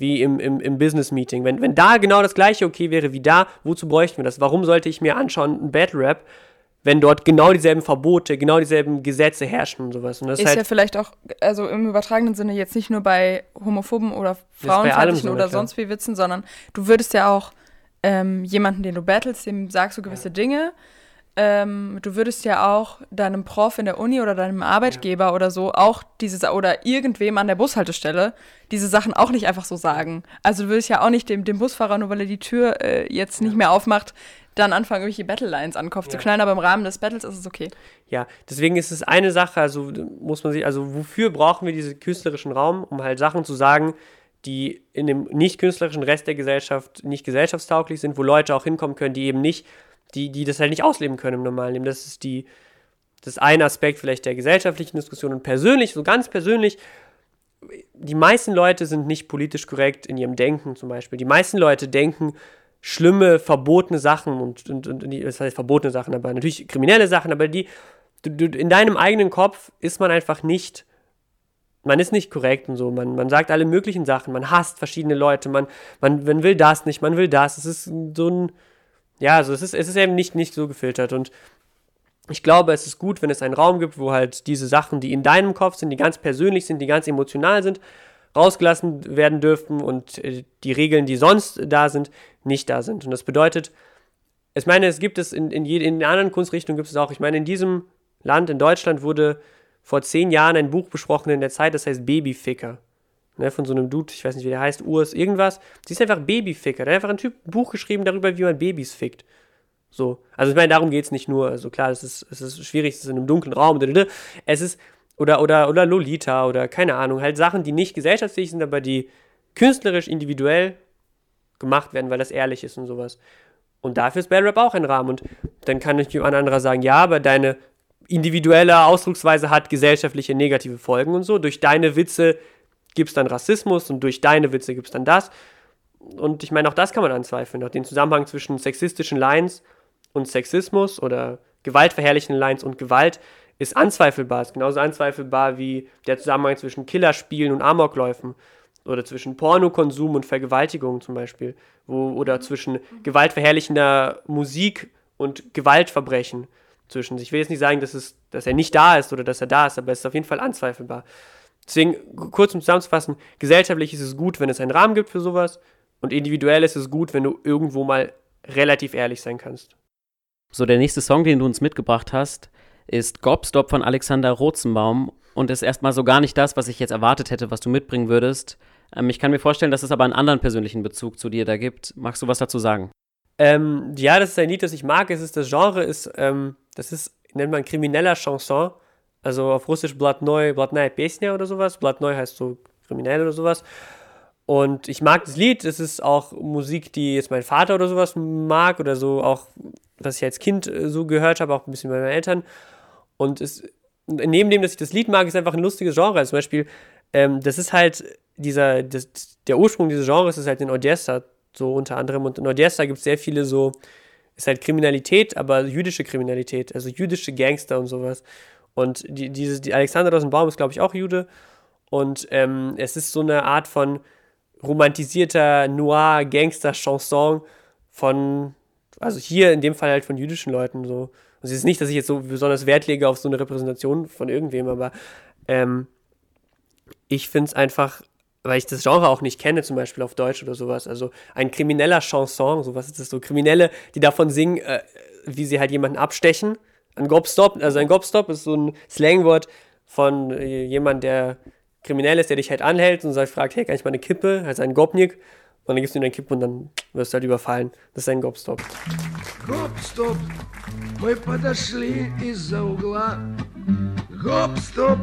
Wie im, im, im Business Meeting? Wenn, wenn da genau das gleiche okay wäre wie da, wozu bräuchten wir das? Warum sollte ich mir anschauen, ein Battle Rap, wenn dort genau dieselben Verbote, genau dieselben Gesetze herrschen und sowas. Und das ist halt ja vielleicht auch, also im übertragenen Sinne jetzt nicht nur bei homophoben oder frauenfeindlichen oder sonst wie Witzen, sondern du würdest ja auch ähm, jemanden, den du battlest, dem sagst du gewisse ja. Dinge. Ähm, du würdest ja auch deinem Prof in der Uni oder deinem Arbeitgeber ja. oder so auch diese oder irgendwem an der Bushaltestelle diese Sachen auch nicht einfach so sagen. Also du würdest ja auch nicht dem, dem Busfahrer, nur weil er die Tür äh, jetzt nicht mehr aufmacht, dann anfangen, irgendwelche Battle-Lines an den Kopf ja. zu knallen, aber im Rahmen des Battles ist es okay. Ja, deswegen ist es eine Sache, also muss man sich, also wofür brauchen wir diesen künstlerischen Raum, um halt Sachen zu sagen, die in dem nicht künstlerischen Rest der Gesellschaft nicht gesellschaftstauglich sind, wo Leute auch hinkommen können, die eben nicht, die, die das halt nicht ausleben können im normalen Leben. Das ist die, das ist ein Aspekt vielleicht der gesellschaftlichen Diskussion und persönlich, so ganz persönlich, die meisten Leute sind nicht politisch korrekt in ihrem Denken zum Beispiel. Die meisten Leute denken schlimme, verbotene Sachen und, und, und das heißt verbotene Sachen, aber natürlich kriminelle Sachen, aber die, du, du, in deinem eigenen Kopf ist man einfach nicht man ist nicht korrekt und so. Man, man sagt alle möglichen Sachen. Man hasst verschiedene Leute. Man, man, man will das nicht, man will das. Es ist so ein. Ja, also es ist, es ist eben nicht, nicht so gefiltert. Und ich glaube, es ist gut, wenn es einen Raum gibt, wo halt diese Sachen, die in deinem Kopf sind, die ganz persönlich sind, die ganz emotional sind, rausgelassen werden dürfen und äh, die Regeln, die sonst da sind, nicht da sind. Und das bedeutet, ich meine, es gibt es in, in, in anderen Kunstrichtungen gibt es auch. Ich meine, in diesem Land, in Deutschland, wurde vor zehn Jahren ein Buch besprochen in der Zeit, das heißt Babyficker. Ne, von so einem Dude, ich weiß nicht, wie der heißt, Urs irgendwas. Sie ist einfach Babyficker. Der hat einfach ein Typ ein Buch geschrieben darüber, wie man Babys fickt. So. Also ich meine, darum geht es nicht nur. Also klar, es ist, es ist schwierig, es ist in einem dunklen Raum. Es ist, oder, oder, oder Lolita oder keine Ahnung, halt Sachen, die nicht gesellschaftsfähig sind, aber die künstlerisch individuell gemacht werden, weil das ehrlich ist und sowas. Und dafür ist Battle Rap auch ein Rahmen. Und dann kann ich ein anderer sagen, ja, aber deine individuelle Ausdrucksweise hat gesellschaftliche negative Folgen und so. Durch deine Witze gibt es dann Rassismus und durch deine Witze gibt es dann das. Und ich meine, auch das kann man anzweifeln. Auch den Zusammenhang zwischen sexistischen Lines und Sexismus oder gewaltverherrlichenden Lines und Gewalt ist anzweifelbar. Ist genauso anzweifelbar wie der Zusammenhang zwischen Killerspielen und Amokläufen oder zwischen Pornokonsum und Vergewaltigung zum Beispiel. Wo, oder zwischen gewaltverherrlichender Musik und Gewaltverbrechen zwischen. Ich will jetzt nicht sagen, dass, es, dass er nicht da ist oder dass er da ist, aber es ist auf jeden Fall anzweifelbar. Deswegen, kurz um zusammenzufassen, gesellschaftlich ist es gut, wenn es einen Rahmen gibt für sowas und individuell ist es gut, wenn du irgendwo mal relativ ehrlich sein kannst. So, der nächste Song, den du uns mitgebracht hast, ist Gobstop von Alexander Rotzenbaum und ist erstmal so gar nicht das, was ich jetzt erwartet hätte, was du mitbringen würdest. Ähm, ich kann mir vorstellen, dass es aber einen anderen persönlichen Bezug zu dir da gibt. Magst du was dazu sagen? Ähm, ja, das ist ein Lied, das ich mag. Es ist das Genre ist, ähm, das ist nennt man krimineller Chanson. Also auf Russisch Blatnoi, Blatnaya Pesня oder sowas. Blatnoi heißt so kriminell oder sowas. Und ich mag das Lied. Es ist auch Musik, die jetzt mein Vater oder sowas mag oder so auch, was ich als Kind äh, so gehört habe, auch ein bisschen bei meinen Eltern. Und es, neben dem, dass ich das Lied mag, ist einfach ein lustiges Genre. Also zum Beispiel, ähm, das ist halt dieser, das, der Ursprung dieses Genres ist halt in Odessa so unter anderem. Und in Odessa gibt es sehr viele so, ist halt Kriminalität, aber jüdische Kriminalität, also jüdische Gangster und sowas. Und die, diese, die Alexander Rosenbaum ist, glaube ich, auch Jude. Und ähm, es ist so eine Art von romantisierter Noir-Gangster-Chanson von, also hier in dem Fall halt von jüdischen Leuten so. Also es ist nicht, dass ich jetzt so besonders Wert lege auf so eine Repräsentation von irgendwem, aber ähm, ich finde es einfach weil ich das Genre auch nicht kenne, zum Beispiel auf Deutsch oder sowas. Also ein krimineller Chanson, sowas ist das so. Kriminelle, die davon singen, äh, wie sie halt jemanden abstechen. Ein Gobstop, also ein Gobstop ist so ein Slangwort von äh, jemand, der kriminell ist, der dich halt anhält und sagt, fragt, hey, kann ich mal eine Kippe? Also ein Gopnik. Und dann gibst du ihm eine Kippe und dann wirst du halt überfallen. Das ist ein Gopstop. Гоп-стоп, мы подошли из-за угла. Гоп-стоп,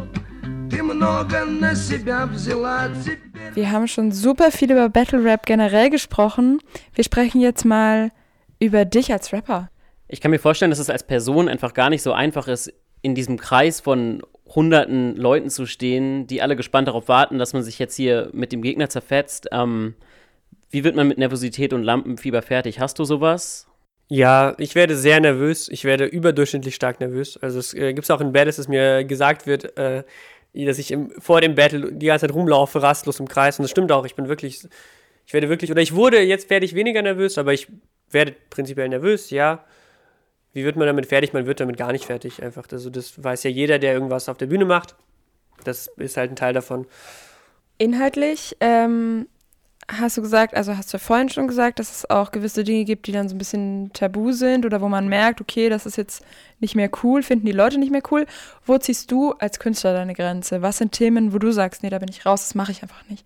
ты много на себя взяла. Теперь Wir haben schon super viel über Battle Rap generell gesprochen. Wir sprechen jetzt mal über dich als Rapper. Ich kann mir vorstellen, dass es als Person einfach gar nicht so einfach ist, in diesem Kreis von hunderten Leuten zu stehen, die alle gespannt darauf warten, dass man sich jetzt hier mit dem Gegner zerfetzt. Ähm, wie wird man mit Nervosität und Lampenfieber fertig? Hast du sowas? Ja, ich werde sehr nervös. Ich werde überdurchschnittlich stark nervös. Also es äh, gibt auch in Battles, dass mir gesagt wird, äh, dass ich im, vor dem Battle die ganze Zeit rumlaufe, rastlos im Kreis. Und das stimmt auch. Ich bin wirklich, ich werde wirklich, oder ich wurde, jetzt werde ich weniger nervös, aber ich werde prinzipiell nervös, ja. Wie wird man damit fertig? Man wird damit gar nicht fertig, einfach. Also das weiß ja jeder, der irgendwas auf der Bühne macht. Das ist halt ein Teil davon. Inhaltlich ähm, hast du gesagt, also hast du ja vorhin schon gesagt, dass es auch gewisse Dinge gibt, die dann so ein bisschen tabu sind oder wo man merkt, okay, das ist jetzt nicht mehr cool, finden die Leute nicht mehr cool. Wo ziehst du als Künstler deine Grenze? Was sind Themen, wo du sagst, nee, da bin ich raus, das mache ich einfach nicht?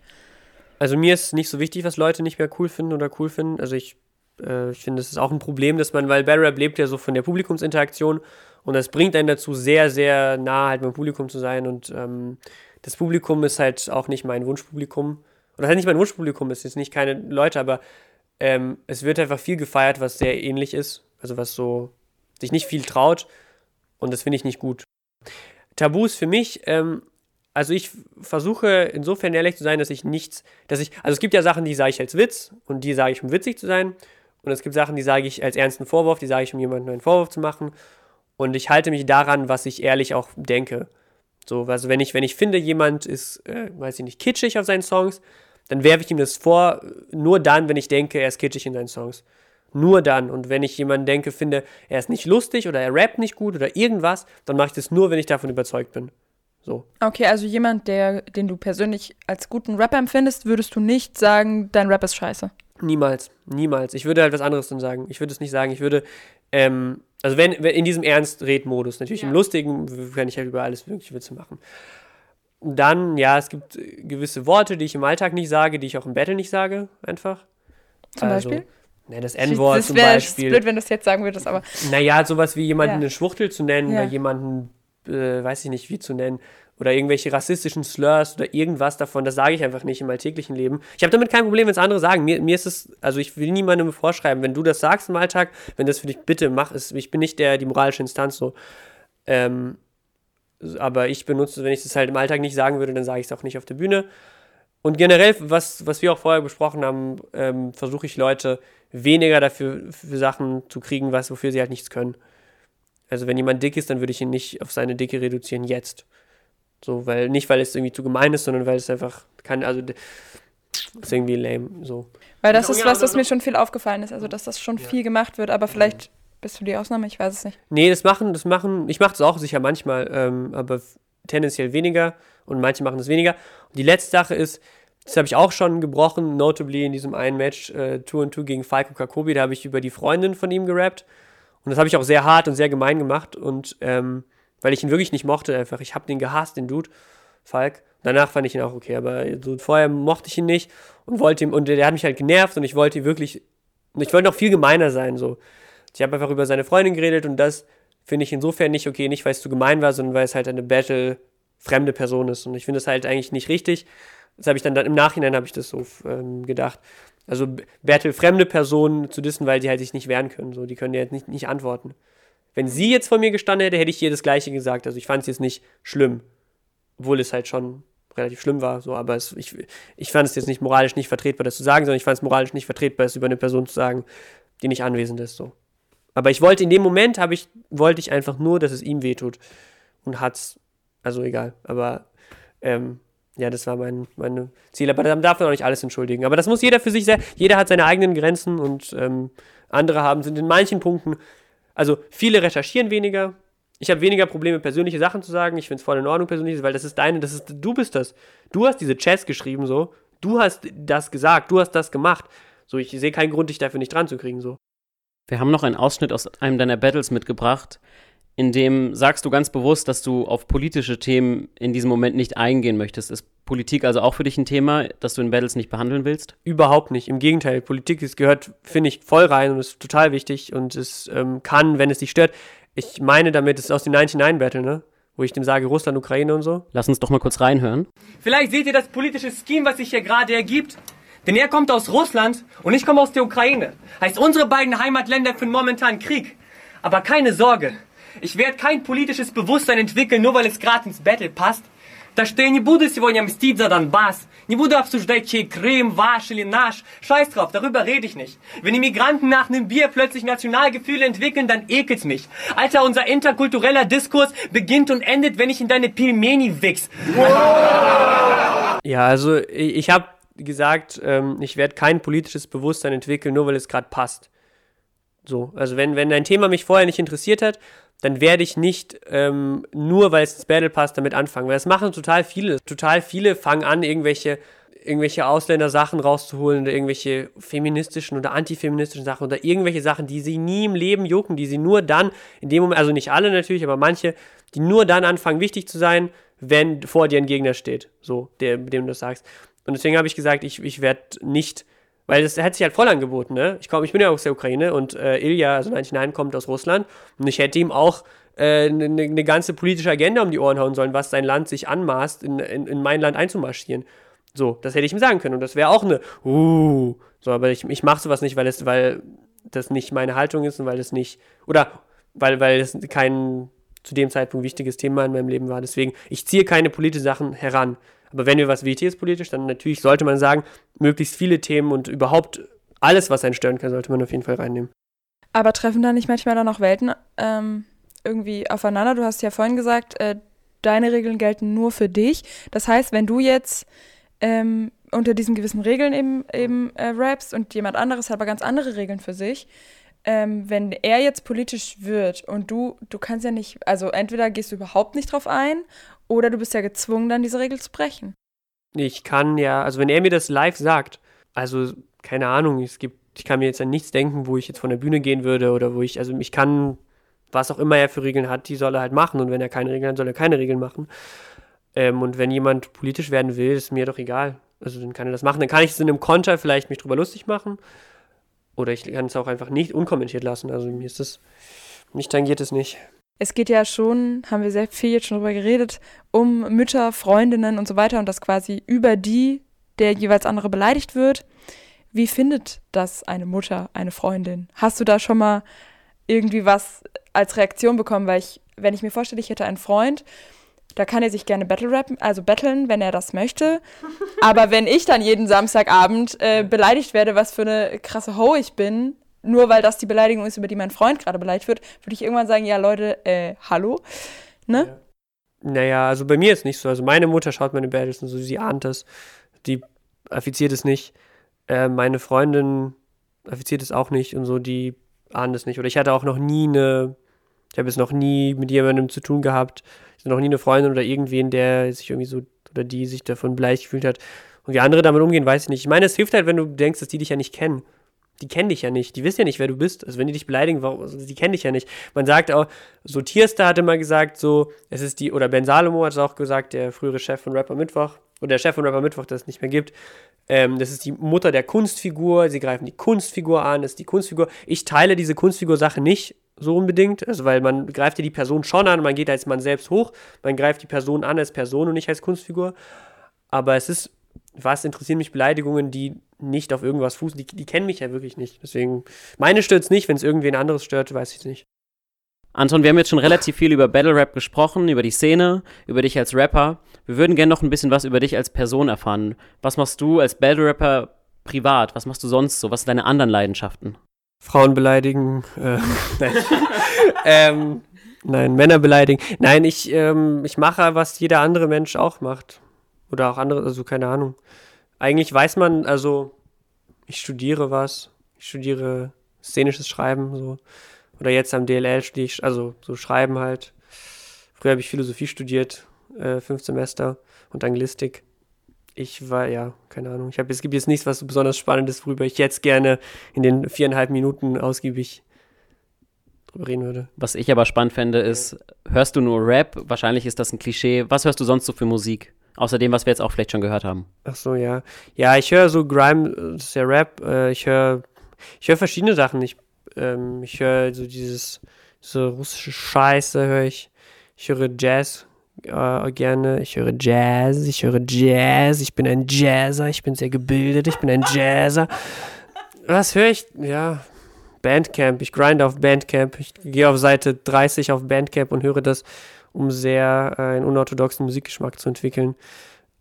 Also mir ist nicht so wichtig, was Leute nicht mehr cool finden oder cool finden. Also ich, äh, ich finde, es ist auch ein Problem, dass man, weil Battle lebt ja so von der Publikumsinteraktion und das bringt einen dazu, sehr, sehr nah halt dem Publikum zu sein und ähm, das Publikum ist halt auch nicht mein Wunschpublikum. Oder halt nicht mein Wunschpublikum, ist jetzt nicht keine Leute, aber ähm, es wird einfach viel gefeiert, was sehr ähnlich ist. Also was so sich nicht viel traut und das finde ich nicht gut. Tabus für mich, ähm, also ich versuche insofern ehrlich zu sein, dass ich nichts, dass ich, also es gibt ja Sachen, die sage ich als Witz und die sage ich, um witzig zu sein. Und es gibt Sachen, die sage ich als ernsten Vorwurf, die sage ich, um jemandem einen Vorwurf zu machen. Und ich halte mich daran, was ich ehrlich auch denke. So, also wenn ich, wenn ich finde, jemand ist, äh, weiß ich nicht, kitschig auf seinen Songs, dann werfe ich ihm das vor, nur dann, wenn ich denke, er ist kitschig in seinen Songs. Nur dann. Und wenn ich jemanden denke, finde, er ist nicht lustig oder er rappt nicht gut oder irgendwas, dann mache ich das nur, wenn ich davon überzeugt bin. So. Okay, also jemand, der, den du persönlich als guten Rapper empfindest, würdest du nicht sagen, dein Rap ist scheiße. Niemals, niemals. Ich würde halt was anderes dann sagen. Ich würde es nicht sagen. Ich würde, ähm, also wenn, wenn in diesem Ernst-Red-Modus, natürlich im Lustigen kann ich halt über alles mögliche Witze machen. Dann, ja, es gibt gewisse Worte, die ich im Alltag nicht sage, die ich auch im Battle nicht sage, einfach. Zum also, Beispiel? Ne, das N-Wort Das zum wäre Beispiel. blöd, wenn du es jetzt sagen würdest, aber. Naja, sowas wie jemanden Ja. eine Schwuchtel zu nennen Ja. oder jemanden, äh, weiß ich nicht, wie zu nennen. Oder irgendwelche rassistischen Slurs oder irgendwas davon, das sage ich einfach nicht im alltäglichen Leben. Ich habe damit kein Problem, wenn es andere sagen. Mir, mir ist es, also ich will niemandem vorschreiben, wenn du das sagst im Alltag, wenn das für dich, bitte mach es. Ich bin nicht der, die moralische Instanz so. Ähm, aber ich benutze, wenn ich das halt im Alltag nicht sagen würde, dann sage ich es auch nicht auf der Bühne. Und generell, was, was wir auch vorher besprochen haben, ähm, versuche ich Leute weniger dafür für Sachen zu kriegen, was, wofür sie halt nichts können. Also wenn jemand dick ist, dann würde ich ihn nicht auf seine Dicke reduzieren jetzt. So, weil, nicht weil es irgendwie zu gemein ist, sondern weil es einfach kann, also ist irgendwie lame, so. Weil das Ja, ist ja, was, was also- mir schon viel aufgefallen ist. Also, dass das schon viel gemacht wird, aber vielleicht bist du die Ausnahme, ich weiß es nicht. Nee, das machen, das machen, ich mache das auch sicher manchmal, ähm, aber tendenziell weniger und manche machen das weniger. Und die letzte Sache ist, das habe ich auch schon gebrochen, notably in diesem einen Match, äh, 2 und 2 gegen Falco Kakobi, da habe ich über die Freundin von ihm gerappt. Und das habe ich auch sehr hart und sehr gemein gemacht und ähm, weil ich ihn wirklich nicht mochte, einfach. Ich habe den gehasst, den Dude, Falk. Danach fand ich ihn auch okay, aber so vorher mochte ich ihn nicht und wollte ihm, und der hat mich halt genervt und ich wollte wirklich, ich wollte noch viel gemeiner sein, so. Ich habe einfach über seine Freundin geredet und das finde ich insofern nicht okay, nicht weil es zu gemein war, sondern weil es halt eine Battle fremde Person ist. Und ich finde es halt eigentlich nicht richtig. Das habe ich dann, dann im Nachhinein habe ich das so ähm, gedacht. Also Battle fremde Personen zu dissen, weil die halt sich nicht wehren können. So, die können ja jetzt nicht, nicht antworten. Wenn sie jetzt vor mir gestanden hätte, hätte ich ihr das Gleiche gesagt. Also ich fand es jetzt nicht schlimm. Obwohl es halt schon relativ schlimm war, so, aber es, ich, ich fand es jetzt nicht moralisch nicht vertretbar, das zu sagen, sondern ich fand es moralisch nicht vertretbar, es über eine Person zu sagen, die nicht anwesend ist. So. Aber ich wollte in dem Moment, habe ich, wollte ich einfach nur, dass es ihm wehtut. Und hat's, also egal. Aber ähm, ja, das war mein meine Ziel. Aber dann darf man auch nicht alles entschuldigen. Aber das muss jeder für sich sehr, jeder hat seine eigenen Grenzen und ähm, andere haben, sind in manchen Punkten, also viele recherchieren weniger. Ich habe weniger Probleme, persönliche Sachen zu sagen. Ich finde es voll in Ordnung, persönlich, weil das ist deine, das ist, du bist das. Du hast diese Chats geschrieben, so. Du hast das gesagt, du hast das gemacht. So, ich sehe keinen Grund, dich dafür nicht dran zu kriegen, so. Wir haben noch einen Ausschnitt aus einem deiner Battles mitgebracht, in dem sagst du ganz bewusst, dass du auf politische Themen in diesem Moment nicht eingehen möchtest. Ist Politik also auch für dich ein Thema, das du in Battles nicht behandeln willst? Überhaupt nicht. Im Gegenteil, Politik es gehört, finde ich, voll rein und ist total wichtig und es ähm, kann, wenn es dich stört. Ich meine damit, es ist aus dem 99-Battle, ne? Wo ich dem sage, Russland, Ukraine und so. Lass uns doch mal kurz reinhören. Vielleicht seht ihr das politische Scheme, was sich hier gerade ergibt. Denn er kommt aus Russland und ich komme aus der Ukraine. Heißt, unsere beiden Heimatländer führen momentan Krieg. Aber keine Sorge, ich werde kein politisches Bewusstsein entwickeln, nur weil es gerade ins Battle passt. Так что я не буду сегодня мстить за Донбасс. Не буду обсуждать, чей Крым, ваш или наш. Scheiß drauf, darüber rede ich nicht. Wenn die Migranten nach einem Bier plötzlich Nationalgefühle entwickeln, dann ekelt's mich. Alter, unser interkultureller Diskurs beginnt und endet, wenn ich in deine Pilmeni wichs. Ja, also ich, ich habe gesagt, ähm, ich werde kein politisches Bewusstsein entwickeln, nur weil es gerade passt. So, also wenn, wenn ein Thema mich vorher nicht interessiert hat, dann werde ich nicht ähm, nur, weil es ins Battle passt, damit anfangen. Weil das machen total viele. Total viele fangen an, irgendwelche, irgendwelche Ausländer-Sachen rauszuholen oder irgendwelche feministischen oder antifeministischen Sachen oder irgendwelche Sachen, die sie nie im Leben jucken, die sie nur dann, in dem Moment, also nicht alle natürlich, aber manche, die nur dann anfangen, wichtig zu sein, wenn vor dir ein Gegner steht. So, der, dem du das sagst. Und deswegen habe ich gesagt, ich, ich werde nicht weil das hätte sich halt voll angeboten, ne? Ich, komm, ich bin ja aus der Ukraine und äh, Ilja, also 99, kommt aus Russland. Und ich hätte ihm auch eine äh, ne, ne ganze politische Agenda um die Ohren hauen sollen, was sein Land sich anmaßt, in, in, in mein Land einzumarschieren. So, das hätte ich ihm sagen können. Und das wäre auch eine, uh, so, aber ich, ich mache sowas nicht, weil es, weil das nicht meine Haltung ist und weil es nicht, oder weil, weil es kein zu dem Zeitpunkt wichtiges Thema in meinem Leben war. Deswegen, ich ziehe keine politischen Sachen heran. Aber wenn wir was ist politisch, dann natürlich sollte man sagen, möglichst viele Themen und überhaupt alles, was einen stören kann, sollte man auf jeden Fall reinnehmen. Aber treffen da nicht manchmal dann auch Welten ähm, irgendwie aufeinander? Du hast ja vorhin gesagt, äh, deine Regeln gelten nur für dich. Das heißt, wenn du jetzt ähm, unter diesen gewissen Regeln eben, eben äh, rappst und jemand anderes hat aber ganz andere Regeln für sich, ähm, wenn er jetzt politisch wird und du, du kannst ja nicht, also entweder gehst du überhaupt nicht drauf ein oder du bist ja gezwungen, dann diese Regel zu brechen. Ich kann ja, also wenn er mir das live sagt, also keine Ahnung, es gibt, ich kann mir jetzt an nichts denken, wo ich jetzt von der Bühne gehen würde oder wo ich, also ich kann, was auch immer er für Regeln hat, die soll er halt machen und wenn er keine Regeln hat, soll er keine Regeln machen. Ähm, und wenn jemand politisch werden will, ist mir doch egal. Also dann kann er das machen. Dann kann ich es in einem Konter vielleicht mich drüber lustig machen. Oder ich kann es auch einfach nicht unkommentiert lassen. Also mir ist das, mich tangiert es nicht. Es geht ja schon, haben wir sehr viel jetzt schon drüber geredet, um Mütter, Freundinnen und so weiter und dass quasi über die der jeweils andere beleidigt wird. Wie findet das eine Mutter, eine Freundin? Hast du da schon mal irgendwie was als Reaktion bekommen? Weil ich, wenn ich mir vorstelle, ich hätte einen Freund da kann er sich gerne Battle rappen, also battlen, wenn er das möchte. Aber wenn ich dann jeden Samstagabend äh, beleidigt werde, was für eine krasse Ho ich bin, nur weil das die Beleidigung ist, über die mein Freund gerade beleidigt wird, würde ich irgendwann sagen, ja Leute, äh, hallo, ne? Ja. Naja, also bei mir ist nicht so. Also meine Mutter schaut meine Battles und so, sie ahnt das. Die affiziert es nicht. Äh, meine Freundin affiziert es auch nicht und so, die ahnt es nicht. Oder ich hatte auch noch nie eine, ich habe es noch nie mit jemandem zu tun gehabt, ich hatte noch nie eine Freundin oder irgendwen, der sich irgendwie so oder die sich davon bleich gefühlt hat. Und wie andere damit umgehen, weiß ich nicht. Ich meine, es hilft halt, wenn du denkst, dass die dich ja nicht kennen. Die kennen dich ja nicht. Die wissen ja nicht, wer du bist. Also wenn die dich beleidigen, warum, also die kennen dich ja nicht. Man sagt auch, so Tierster hatte mal gesagt, so, es ist die, oder Ben Salomo hat es auch gesagt, der frühere Chef von Rapper Mittwoch, oder der Chef von Rapper Mittwoch, das es nicht mehr gibt. Ähm, das ist die Mutter der Kunstfigur. Sie greifen die Kunstfigur an, das ist die Kunstfigur. Ich teile diese Kunstfigur-Sache nicht so unbedingt. Also, weil man greift ja die Person schon an, man geht als man selbst hoch, man greift die Person an als Person und nicht als Kunstfigur. Aber es ist, was interessieren mich Beleidigungen, die nicht auf irgendwas fußen, die, die kennen mich ja wirklich nicht. Deswegen, meine stört es nicht, wenn es irgendwen anderes stört, weiß ich es nicht. Anton, wir haben jetzt schon relativ viel über Battle Rap gesprochen, über die Szene, über dich als Rapper. Wir würden gerne noch ein bisschen was über dich als Person erfahren. Was machst du als Battle Rapper privat? Was machst du sonst so? Was sind deine anderen Leidenschaften? Frauen beleidigen, äh, nein. ähm, nein, Männer beleidigen. Nein, ich, ähm, ich mache, was jeder andere Mensch auch macht. Oder auch andere, also keine Ahnung. Eigentlich weiß man, also ich studiere was. Ich studiere szenisches Schreiben, so. Oder jetzt am DLL studiere ich, also so Schreiben halt. Früher habe ich Philosophie studiert, äh, fünf Semester und Anglistik ich war, ja, keine Ahnung. Ich hab, es gibt jetzt nichts, was so besonders Spannendes, worüber ich jetzt gerne in den viereinhalb Minuten ausgiebig drüber reden würde. Was ich aber spannend fände, ist, hörst du nur Rap? Wahrscheinlich ist das ein Klischee. Was hörst du sonst so für Musik? Außer dem, was wir jetzt auch vielleicht schon gehört haben. Ach so, ja. Ja, ich höre so Grime, das ist ja Rap. Äh, ich höre ich höre verschiedene Sachen. Ich, ähm, ich höre so dieses, so russische Scheiße höre ich. Ich höre Jazz äh, gerne. Ich höre Jazz. Ich höre Jazz. Ich bin ein Jazzer. Ich bin sehr gebildet. Ich bin ein Jazzer. Was höre ich? Ja, Bandcamp. Ich grinde auf Bandcamp. Ich gehe auf Seite 30 auf Bandcamp und höre das, um sehr äh, einen unorthodoxen Musikgeschmack zu entwickeln.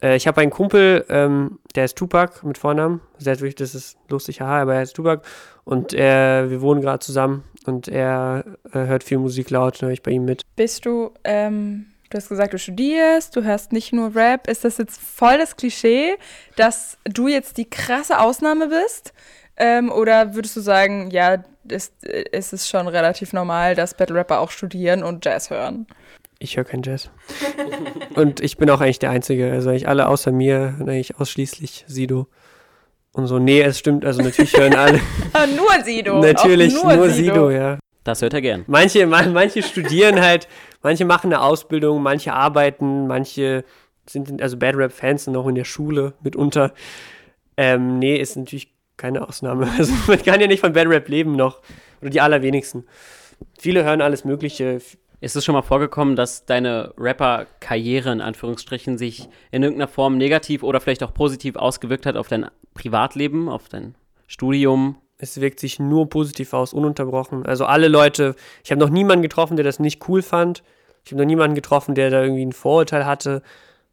Äh, ich habe einen Kumpel, ähm, der ist Tupac mit Vornamen. Sehr wirklich, das ist lustig, haha, aber er ist Tupac. Und er, wir wohnen gerade zusammen und er äh, hört viel Musik laut, höre ich bei ihm mit. Bist du, ähm, du hast gesagt, du studierst, du hörst nicht nur Rap. Ist das jetzt voll das Klischee, dass du jetzt die krasse Ausnahme bist? Ähm, oder würdest du sagen, ja, es, es ist schon relativ normal, dass Battle Rapper auch studieren und Jazz hören? Ich höre kein Jazz. und ich bin auch eigentlich der Einzige. Also eigentlich alle außer mir, eigentlich ausschließlich Sido. Und so, nee, es stimmt, also natürlich hören alle. nur Sido. natürlich, nur, nur Sido. Sido, ja. Das hört er gern. Manche, man, manche studieren halt, manche machen eine Ausbildung, manche arbeiten, manche sind, also Bad Rap-Fans sind auch in der Schule mitunter. Ähm, nee, ist natürlich keine Ausnahme. Also man kann ja nicht von Bad Rap leben noch. Oder die allerwenigsten. Viele hören alles Mögliche. Ist es schon mal vorgekommen, dass deine Rapper-Karriere in Anführungsstrichen sich in irgendeiner Form negativ oder vielleicht auch positiv ausgewirkt hat auf dein Privatleben, auf dein Studium? Es wirkt sich nur positiv aus, ununterbrochen. Also alle Leute, ich habe noch niemanden getroffen, der das nicht cool fand. Ich habe noch niemanden getroffen, der da irgendwie ein Vorurteil hatte.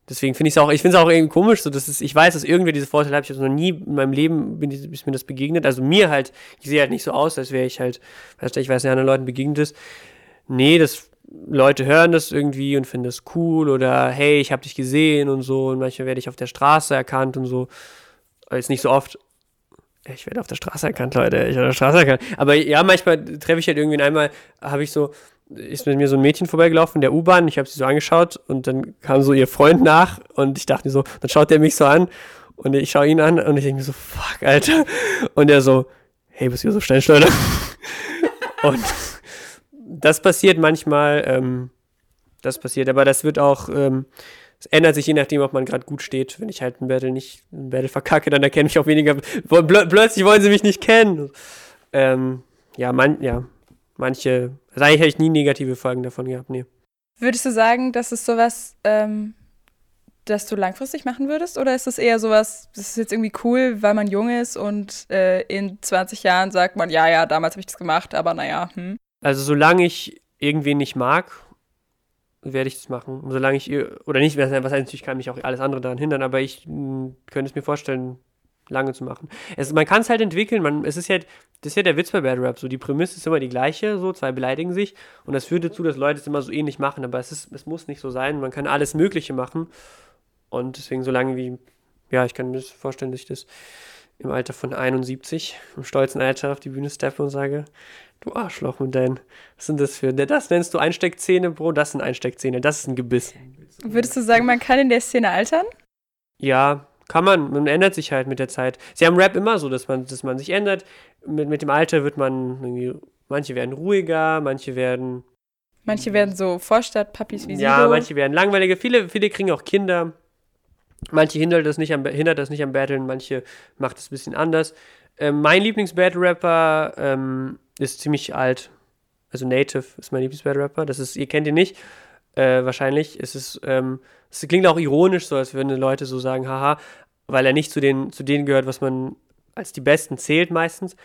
Deswegen finde ich es auch, ich finde es auch irgendwie komisch, so dass es, ich weiß, dass irgendwer diese Vorteile hat. Ich habe noch nie in meinem Leben bin, ist mir das begegnet. Also mir halt, ich sehe halt nicht so aus, als wäre ich halt, weißt du, ich weiß nicht, anderen Leuten begegnet ist. Nee, das Leute hören das irgendwie und finden das cool oder hey, ich habe dich gesehen und so und manchmal werde ich auf der Straße erkannt und so. Ist nicht so oft. Ich werde auf der Straße erkannt, Leute. Ich werde auf der Straße erkannt. Aber ja, manchmal treffe ich halt irgendwie einmal, habe ich so, ist mit mir so ein Mädchen vorbeigelaufen in der U-Bahn. Ich habe sie so angeschaut und dann kam so ihr Freund nach und ich dachte mir so, dann schaut der mich so an und ich schaue ihn an und ich denke mir so, fuck, Alter. Und er so, hey, bist du so Steinschleuder? und das passiert manchmal, ähm, das passiert, aber das wird auch, ähm, es ändert sich je nachdem, ob man gerade gut steht. Wenn ich halt ein Battle nicht, ein Battle verkacke, dann erkenne ich auch weniger. Plö plötzlich wollen sie mich nicht kennen. Ähm, ja, man, ja, manche, also eigentlich hätte ich nie negative Folgen davon gehabt, nee. Würdest du sagen, dass es sowas, ähm, das du langfristig machen würdest? Oder ist es eher sowas, das ist jetzt irgendwie cool, weil man jung ist und äh, in 20 Jahren sagt man, ja, ja, damals habe ich das gemacht, aber naja, hm. Also solange ich irgendwen nicht mag, werde ich das machen. Und solange ich, oder nicht, was natürlich kann mich auch alles andere daran hindern, aber ich mh, könnte es mir vorstellen, lange zu machen. Es, man kann es halt entwickeln, man, es ist ja, das ist ja der Witz bei Bad Rap, so die Prämisse ist immer die gleiche, so zwei beleidigen sich und das führt dazu, dass Leute es immer so ähnlich machen, aber es, ist, es muss nicht so sein, man kann alles Mögliche machen und deswegen solange wie, ja, ich kann mir das vorstellen, dass ich das im Alter von 71, im stolzen Alter auf die Bühne steppe und sage, du Arschloch mit deinen, was sind das für, das nennst du Einsteckzähne, Bro, das sind Einsteckzähne, das ist ein Gebiss. Würdest du sagen, man kann in der Szene altern? Ja, kann man, man ändert sich halt mit der Zeit. Sie haben Rap immer so, dass man, dass man sich ändert. Mit, mit dem Alter wird man irgendwie, manche werden ruhiger, manche werden. Manche werden so Vorstadtpuppies wie sie. Ja, manche werden langweiliger. Viele, viele kriegen auch Kinder. Manche hindert das nicht am, hindert das nicht am Battlen, manche macht es ein bisschen anders. Ähm, mein Lieblings-Battle-Rapper ähm, ist ziemlich alt. Also Native ist mein Lieblings-Battle-Rapper. Das ist, ihr kennt ihn nicht. Äh, wahrscheinlich. Es ähm, es klingt auch ironisch, so als würden Leute so sagen, haha, weil er nicht zu den, zu denen gehört, was man als die Besten zählt meistens.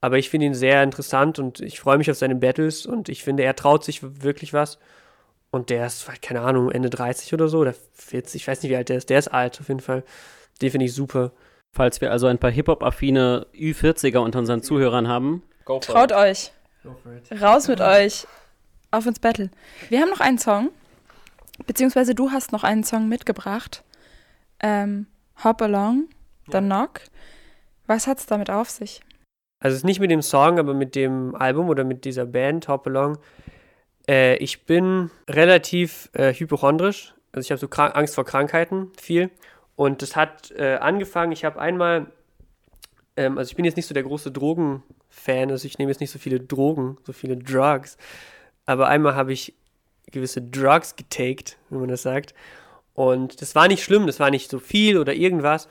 Aber ich finde ihn sehr interessant und ich freue mich auf seine Battles und ich finde, er traut sich wirklich was. Und der ist, keine Ahnung, Ende 30 oder so, oder 40, ich weiß nicht, wie alt der ist. Der ist alt, auf jeden Fall. Den finde ich super. Falls wir also ein paar Hip-Hop-affine Ü40er unter unseren Zuhörern haben. Traut euch. Raus mit euch. Auf ins Battle. Wir haben noch einen Song. Beziehungsweise du hast noch einen Song mitgebracht. Ähm, Hop Along, The Knock. Was hat es damit auf sich? Also es ist nicht mit dem Song, aber mit dem Album oder mit dieser Band Hop Along. Äh, ich bin relativ äh, hypochondrisch. Also ich habe so Angst vor Krankheiten, viel. Und das hat äh, angefangen, ich habe einmal, ähm, also ich bin jetzt nicht so der große Drogenfan Fan. Also ich nehme jetzt nicht so viele Drogen, so viele Drugs. Aber einmal habe ich gewisse Drugs getaked, wie man das sagt. Und das war nicht schlimm, das war nicht so viel oder irgendwas.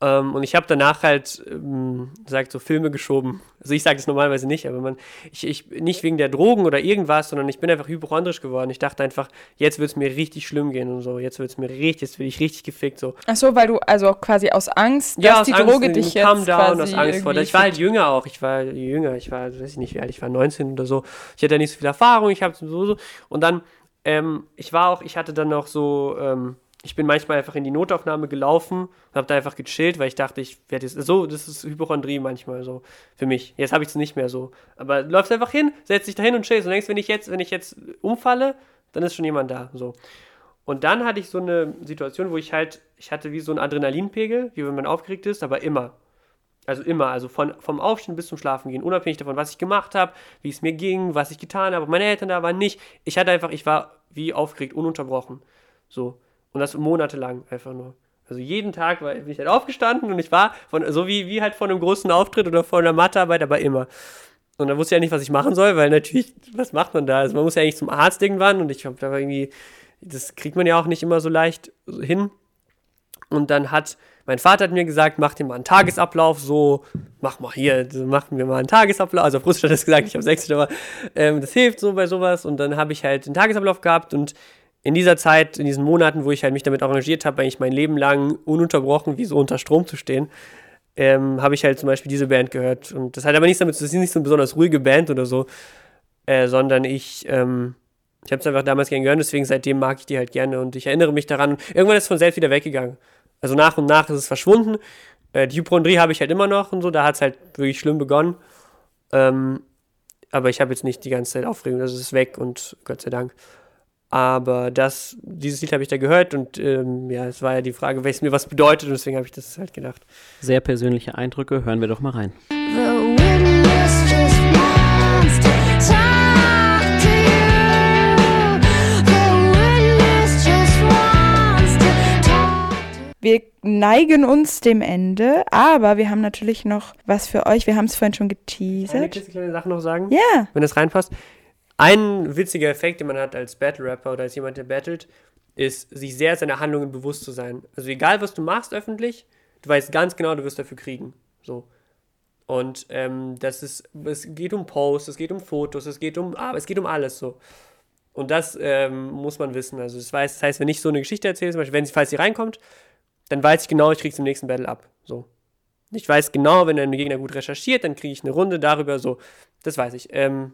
Ähm, und ich habe danach halt, ähm, sagt so Filme geschoben. Also ich sage das normalerweise nicht, aber man, ich, ich, nicht wegen der Drogen oder irgendwas, sondern ich bin einfach hypochondrisch geworden. Ich dachte einfach, jetzt wird es mir richtig schlimm gehen und so. Jetzt wird es mir richtig, jetzt werde ich richtig gefickt so. Ach so, weil du also quasi aus Angst, Ja, dass aus die Angst, Droge dich jetzt Calm down, quasi aus Angst vor. Ich war halt jünger auch. Ich war jünger. Ich war, weiß ich nicht wie alt. Ich war 19 oder so. Ich hatte ja nicht so viel Erfahrung. Ich habe so, so. Und dann, ähm, ich war auch, ich hatte dann noch so, ähm, ich bin manchmal einfach in die Notaufnahme gelaufen und habe da einfach gechillt, weil ich dachte, ich werde jetzt so, das ist Hypochondrie manchmal so für mich. Jetzt habe ich es nicht mehr so. Aber du läufst einfach hin, setzt dich da hin und chillst und denkst, wenn ich jetzt, wenn ich jetzt umfalle, dann ist schon jemand da. So. Und dann hatte ich so eine Situation, wo ich halt, ich hatte wie so einen Adrenalinpegel, wie wenn man aufgeregt ist, aber immer. Also immer, also von, vom Aufstehen bis zum Schlafen gehen, unabhängig davon, was ich gemacht habe, wie es mir ging, was ich getan habe, meine Eltern da waren, nicht. Ich hatte einfach, ich war wie aufgeregt, ununterbrochen. So. Und das monatelang einfach nur. Also jeden Tag war, bin ich halt aufgestanden und ich war von, so wie, wie halt von einem großen Auftritt oder von einer Mathearbeit, aber immer. Und dann wusste ich ja nicht, was ich machen soll, weil natürlich, was macht man da? Also man muss ja eigentlich zum Arzt irgendwann und ich habe da irgendwie, das kriegt man ja auch nicht immer so leicht hin. Und dann hat, mein Vater hat mir gesagt, mach dir mal einen Tagesablauf, so, mach mal hier, so machen wir mal einen Tagesablauf. Also auf Russisch hat er das gesagt, ich habe Sächsisch, aber ähm, das hilft so bei sowas. Und dann habe ich halt einen Tagesablauf gehabt und in dieser Zeit, in diesen Monaten, wo ich halt mich damit arrangiert habe, eigentlich mein Leben lang ununterbrochen wie so unter Strom zu stehen, ähm, habe ich halt zum Beispiel diese Band gehört. Und das hat aber nichts damit, zu- das ist nicht so eine besonders ruhige Band oder so, äh, sondern ich, ähm, ich habe es einfach damals gern gehört, deswegen seitdem mag ich die halt gerne und ich erinnere mich daran. Irgendwann ist es von selbst wieder weggegangen. Also nach und nach ist es verschwunden. Äh, die Hypochondrie habe ich halt immer noch und so, da hat es halt wirklich schlimm begonnen. Ähm, aber ich habe jetzt nicht die ganze Zeit Aufregung, das ist weg und Gott sei Dank. Aber das, dieses Lied habe ich da gehört und ähm, ja, es war ja die Frage, welches mir was bedeutet und deswegen habe ich das halt gedacht. Sehr persönliche Eindrücke, hören wir doch mal rein. Wir neigen uns dem Ende, aber wir haben natürlich noch was für euch. Wir haben es vorhin schon Eine geteasert. klitzekleine Sache noch sagen? Ja. Wenn das reinpasst. Ein witziger Effekt, den man hat als Battle-Rapper oder als jemand, der battelt, ist, sich sehr seiner Handlungen bewusst zu sein. Also egal, was du machst öffentlich, du weißt ganz genau, du wirst dafür kriegen. So. Und ähm, das ist, es geht um Posts, es geht um Fotos, es geht um, ah, es geht um alles so. Und das ähm, muss man wissen. Also das, weiß, das heißt, wenn ich so eine Geschichte erzähle, zum Beispiel, wenn sie, falls sie reinkommt, dann weiß ich genau, ich kriege im nächsten Battle ab. So. Ich weiß genau, wenn ein Gegner gut recherchiert, dann kriege ich eine Runde darüber, so. Das weiß ich. Ähm,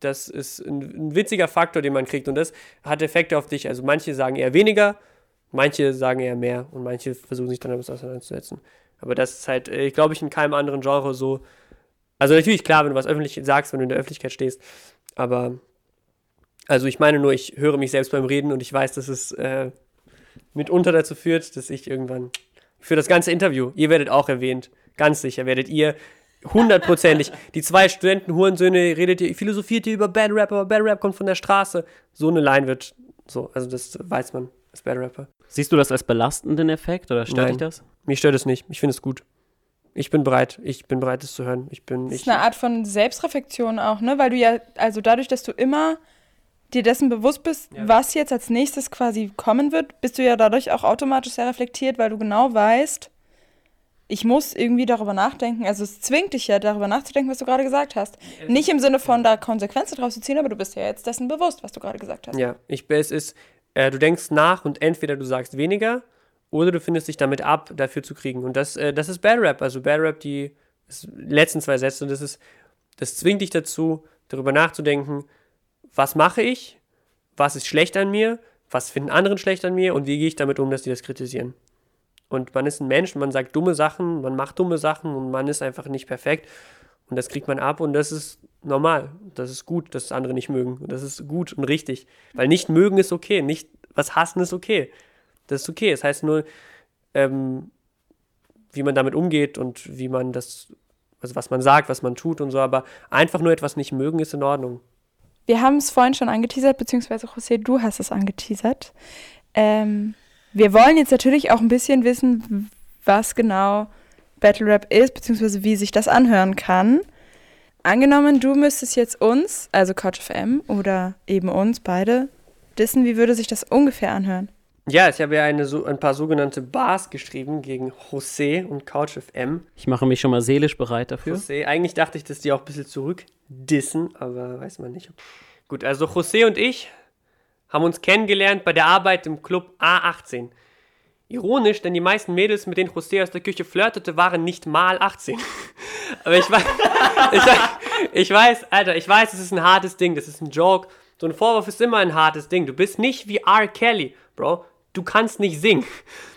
das ist ein, ein witziger Faktor, den man kriegt. Und das hat Effekte auf dich. Also manche sagen eher weniger, manche sagen eher mehr und manche versuchen sich dann damit auseinanderzusetzen. Aber das ist halt, äh, glaube ich, in keinem anderen Genre so. Also natürlich klar, wenn du was öffentlich sagst, wenn du in der Öffentlichkeit stehst. Aber also ich meine nur, ich höre mich selbst beim Reden und ich weiß, dass es äh, mitunter dazu führt, dass ich irgendwann für das ganze Interview, ihr werdet auch erwähnt, ganz sicher werdet ihr hundertprozentig, die zwei Studenten Hurensöhne, redet ihr, philosophiert ihr über Bad Rap, aber Bad Rap kommt von der Straße. So eine Line wird so, also das weiß man als Bad Rapper. Siehst du das als belastenden Effekt oder stört dich das? Mich stört es nicht. Ich finde es gut. Ich bin bereit. Ich bin bereit, es zu hören. Ich bin. Das Ich, ist eine Art von Selbstreflexion auch, ne? Weil du ja, also dadurch, dass du immer dir dessen bewusst bist, was jetzt als nächstes quasi kommen wird, bist du ja dadurch auch automatisch sehr reflektiert, weil du genau weißt, ich muss irgendwie darüber nachdenken. Also es zwingt dich ja darüber nachzudenken, was du gerade gesagt hast. Nicht im Sinne von da Konsequenzen draus zu ziehen, aber du bist ja jetzt dessen bewusst, was du gerade gesagt hast. ja, ich, es ist, äh, du denkst nach und entweder du sagst weniger oder du findest dich damit ab, dafür zu kriegen. Und das, äh, das ist Bad Rap. Also Bad Rap, die letzten zwei Sätze, das ist, das zwingt dich dazu, darüber nachzudenken, was mache ich, was ist schlecht an mir, was finden anderen schlecht an mir und wie gehe ich damit um, dass die das kritisieren. Und man ist ein Mensch, man sagt dumme Sachen, man macht dumme Sachen und man ist einfach nicht perfekt. Und das kriegt man ab und das ist normal. Das ist gut, dass andere nicht mögen. Und das ist gut und richtig. Weil nicht mögen ist okay, nicht was hassen ist okay. Das ist okay. Es heißt nur, ähm, wie man damit umgeht und wie man das, also was man sagt, was man tut und so. Aber einfach nur etwas nicht mögen ist in Ordnung. Wir haben es vorhin schon angeteasert, beziehungsweise José, du hast es angeteasert. Ähm, wir wollen jetzt natürlich auch ein bisschen wissen, was genau Battle Rap ist, beziehungsweise wie sich das anhören kann. Angenommen, du müsstest jetzt uns, also Couch FM oder eben uns beide, dissen, wie würde sich das ungefähr anhören? Ja, ich habe ja eine, so, ein paar sogenannte Bars geschrieben gegen José und Couch FM. Ich mache mich schon mal seelisch bereit dafür. José, eigentlich dachte ich, dass die auch ein bisschen zurückdissen, aber weiß man nicht. Gut, also José und ich haben uns kennengelernt bei der Arbeit im Club A18. Ironisch, denn die meisten Mädels, mit denen José aus der Küche flirtete, waren nicht mal 18. Aber ich weiß, ich, ich weiß, Alter, ich weiß, es ist ein hartes Ding, das ist ein Joke. So ein Vorwurf ist immer ein hartes Ding. Du bist nicht wie R. Kelly, Bro. Du kannst nicht singen.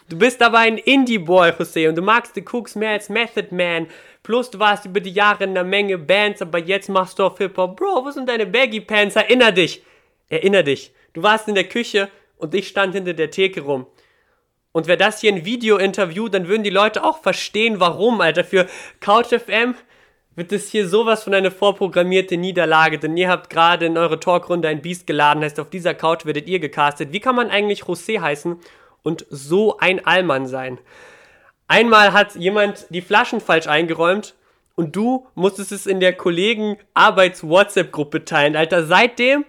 Du bist aber ein Indie-Boy, José, und du magst die Cooks mehr als Method Man. Plus, du warst über die Jahre in einer Menge Bands, aber jetzt machst du auf Hip-Hop. Bro, wo sind deine Baggy Pants? Erinner dich. Erinner dich. Du warst in der Küche und ich stand hinter der Theke rum. Und wäre das hier ein Video-Interview, dann würden die Leute auch verstehen, warum, Alter. Für CouchFM wird es hier sowas von eine vorprogrammierte Niederlage, denn ihr habt gerade in eure Talkrunde ein Biest geladen, heißt auf dieser Couch werdet ihr gecastet. Wie kann man eigentlich José heißen und so ein Allmann sein? Einmal hat jemand die Flaschen falsch eingeräumt und du musstest es in der Kollegen Arbeits-WhatsApp-Gruppe teilen. Alter, seitdem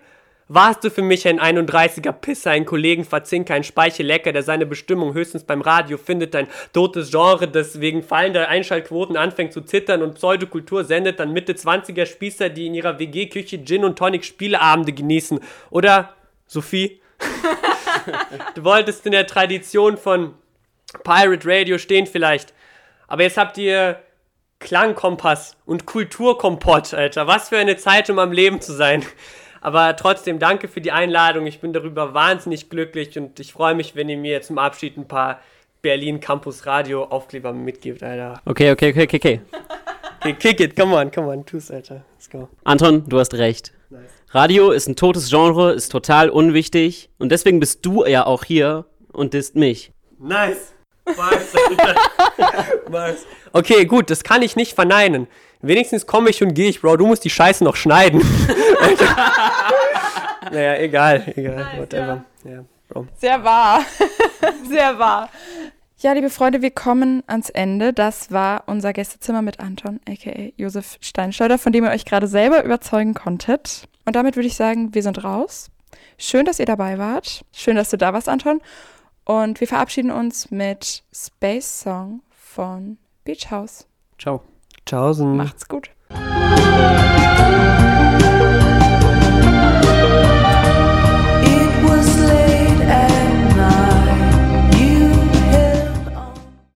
warst du für mich ein 31er Pisser, ein Kollegen Verzinker, ein Speichellecker, der seine Bestimmung höchstens beim Radio findet, ein totes Genre, das wegen fallender Einschaltquoten anfängt zu zittern und Pseudokultur sendet, dann Mitte 20er Spießer, die in ihrer WG-Küche Gin und Tonic Spieleabende genießen. Oder, Sophie? du wolltest in der Tradition von Pirate Radio stehen vielleicht, aber jetzt habt ihr Klangkompass und Kulturkompott, Alter. Was für eine Zeit, um am Leben zu sein. Aber trotzdem danke für die Einladung. Ich bin darüber wahnsinnig glücklich und ich freue mich, wenn ihr mir zum Abschied ein paar Berlin Campus Radio Aufkleber mitgibt, Alter. Okay, okay, okay, okay, okay. Okay, kick it, come on, come on, tu's, Alter. Let's go. Anton, du hast recht. Nice. Radio ist ein totes Genre, ist total unwichtig und deswegen bist du ja auch hier und disst mich. Nice. Nice, nice. Okay, gut, das kann ich nicht verneinen. Wenigstens komme ich und gehe ich, Bro. Du musst die Scheiße noch schneiden. naja, egal, egal, Nice, whatever. Ja. Bro. Sehr wahr. Sehr wahr. Ja, liebe Freunde, wir kommen ans Ende. Das war unser Gästezimmer mit Anton, aka Josef Steinschleuder, von dem ihr euch gerade selber überzeugen konntet. Und damit würde ich sagen, wir sind raus. Schön, dass ihr dabei wart. Schön, dass du da warst, Anton. Und wir verabschieden uns mit Space Song von Beach House. Ciao. Tschaußen. Macht's gut.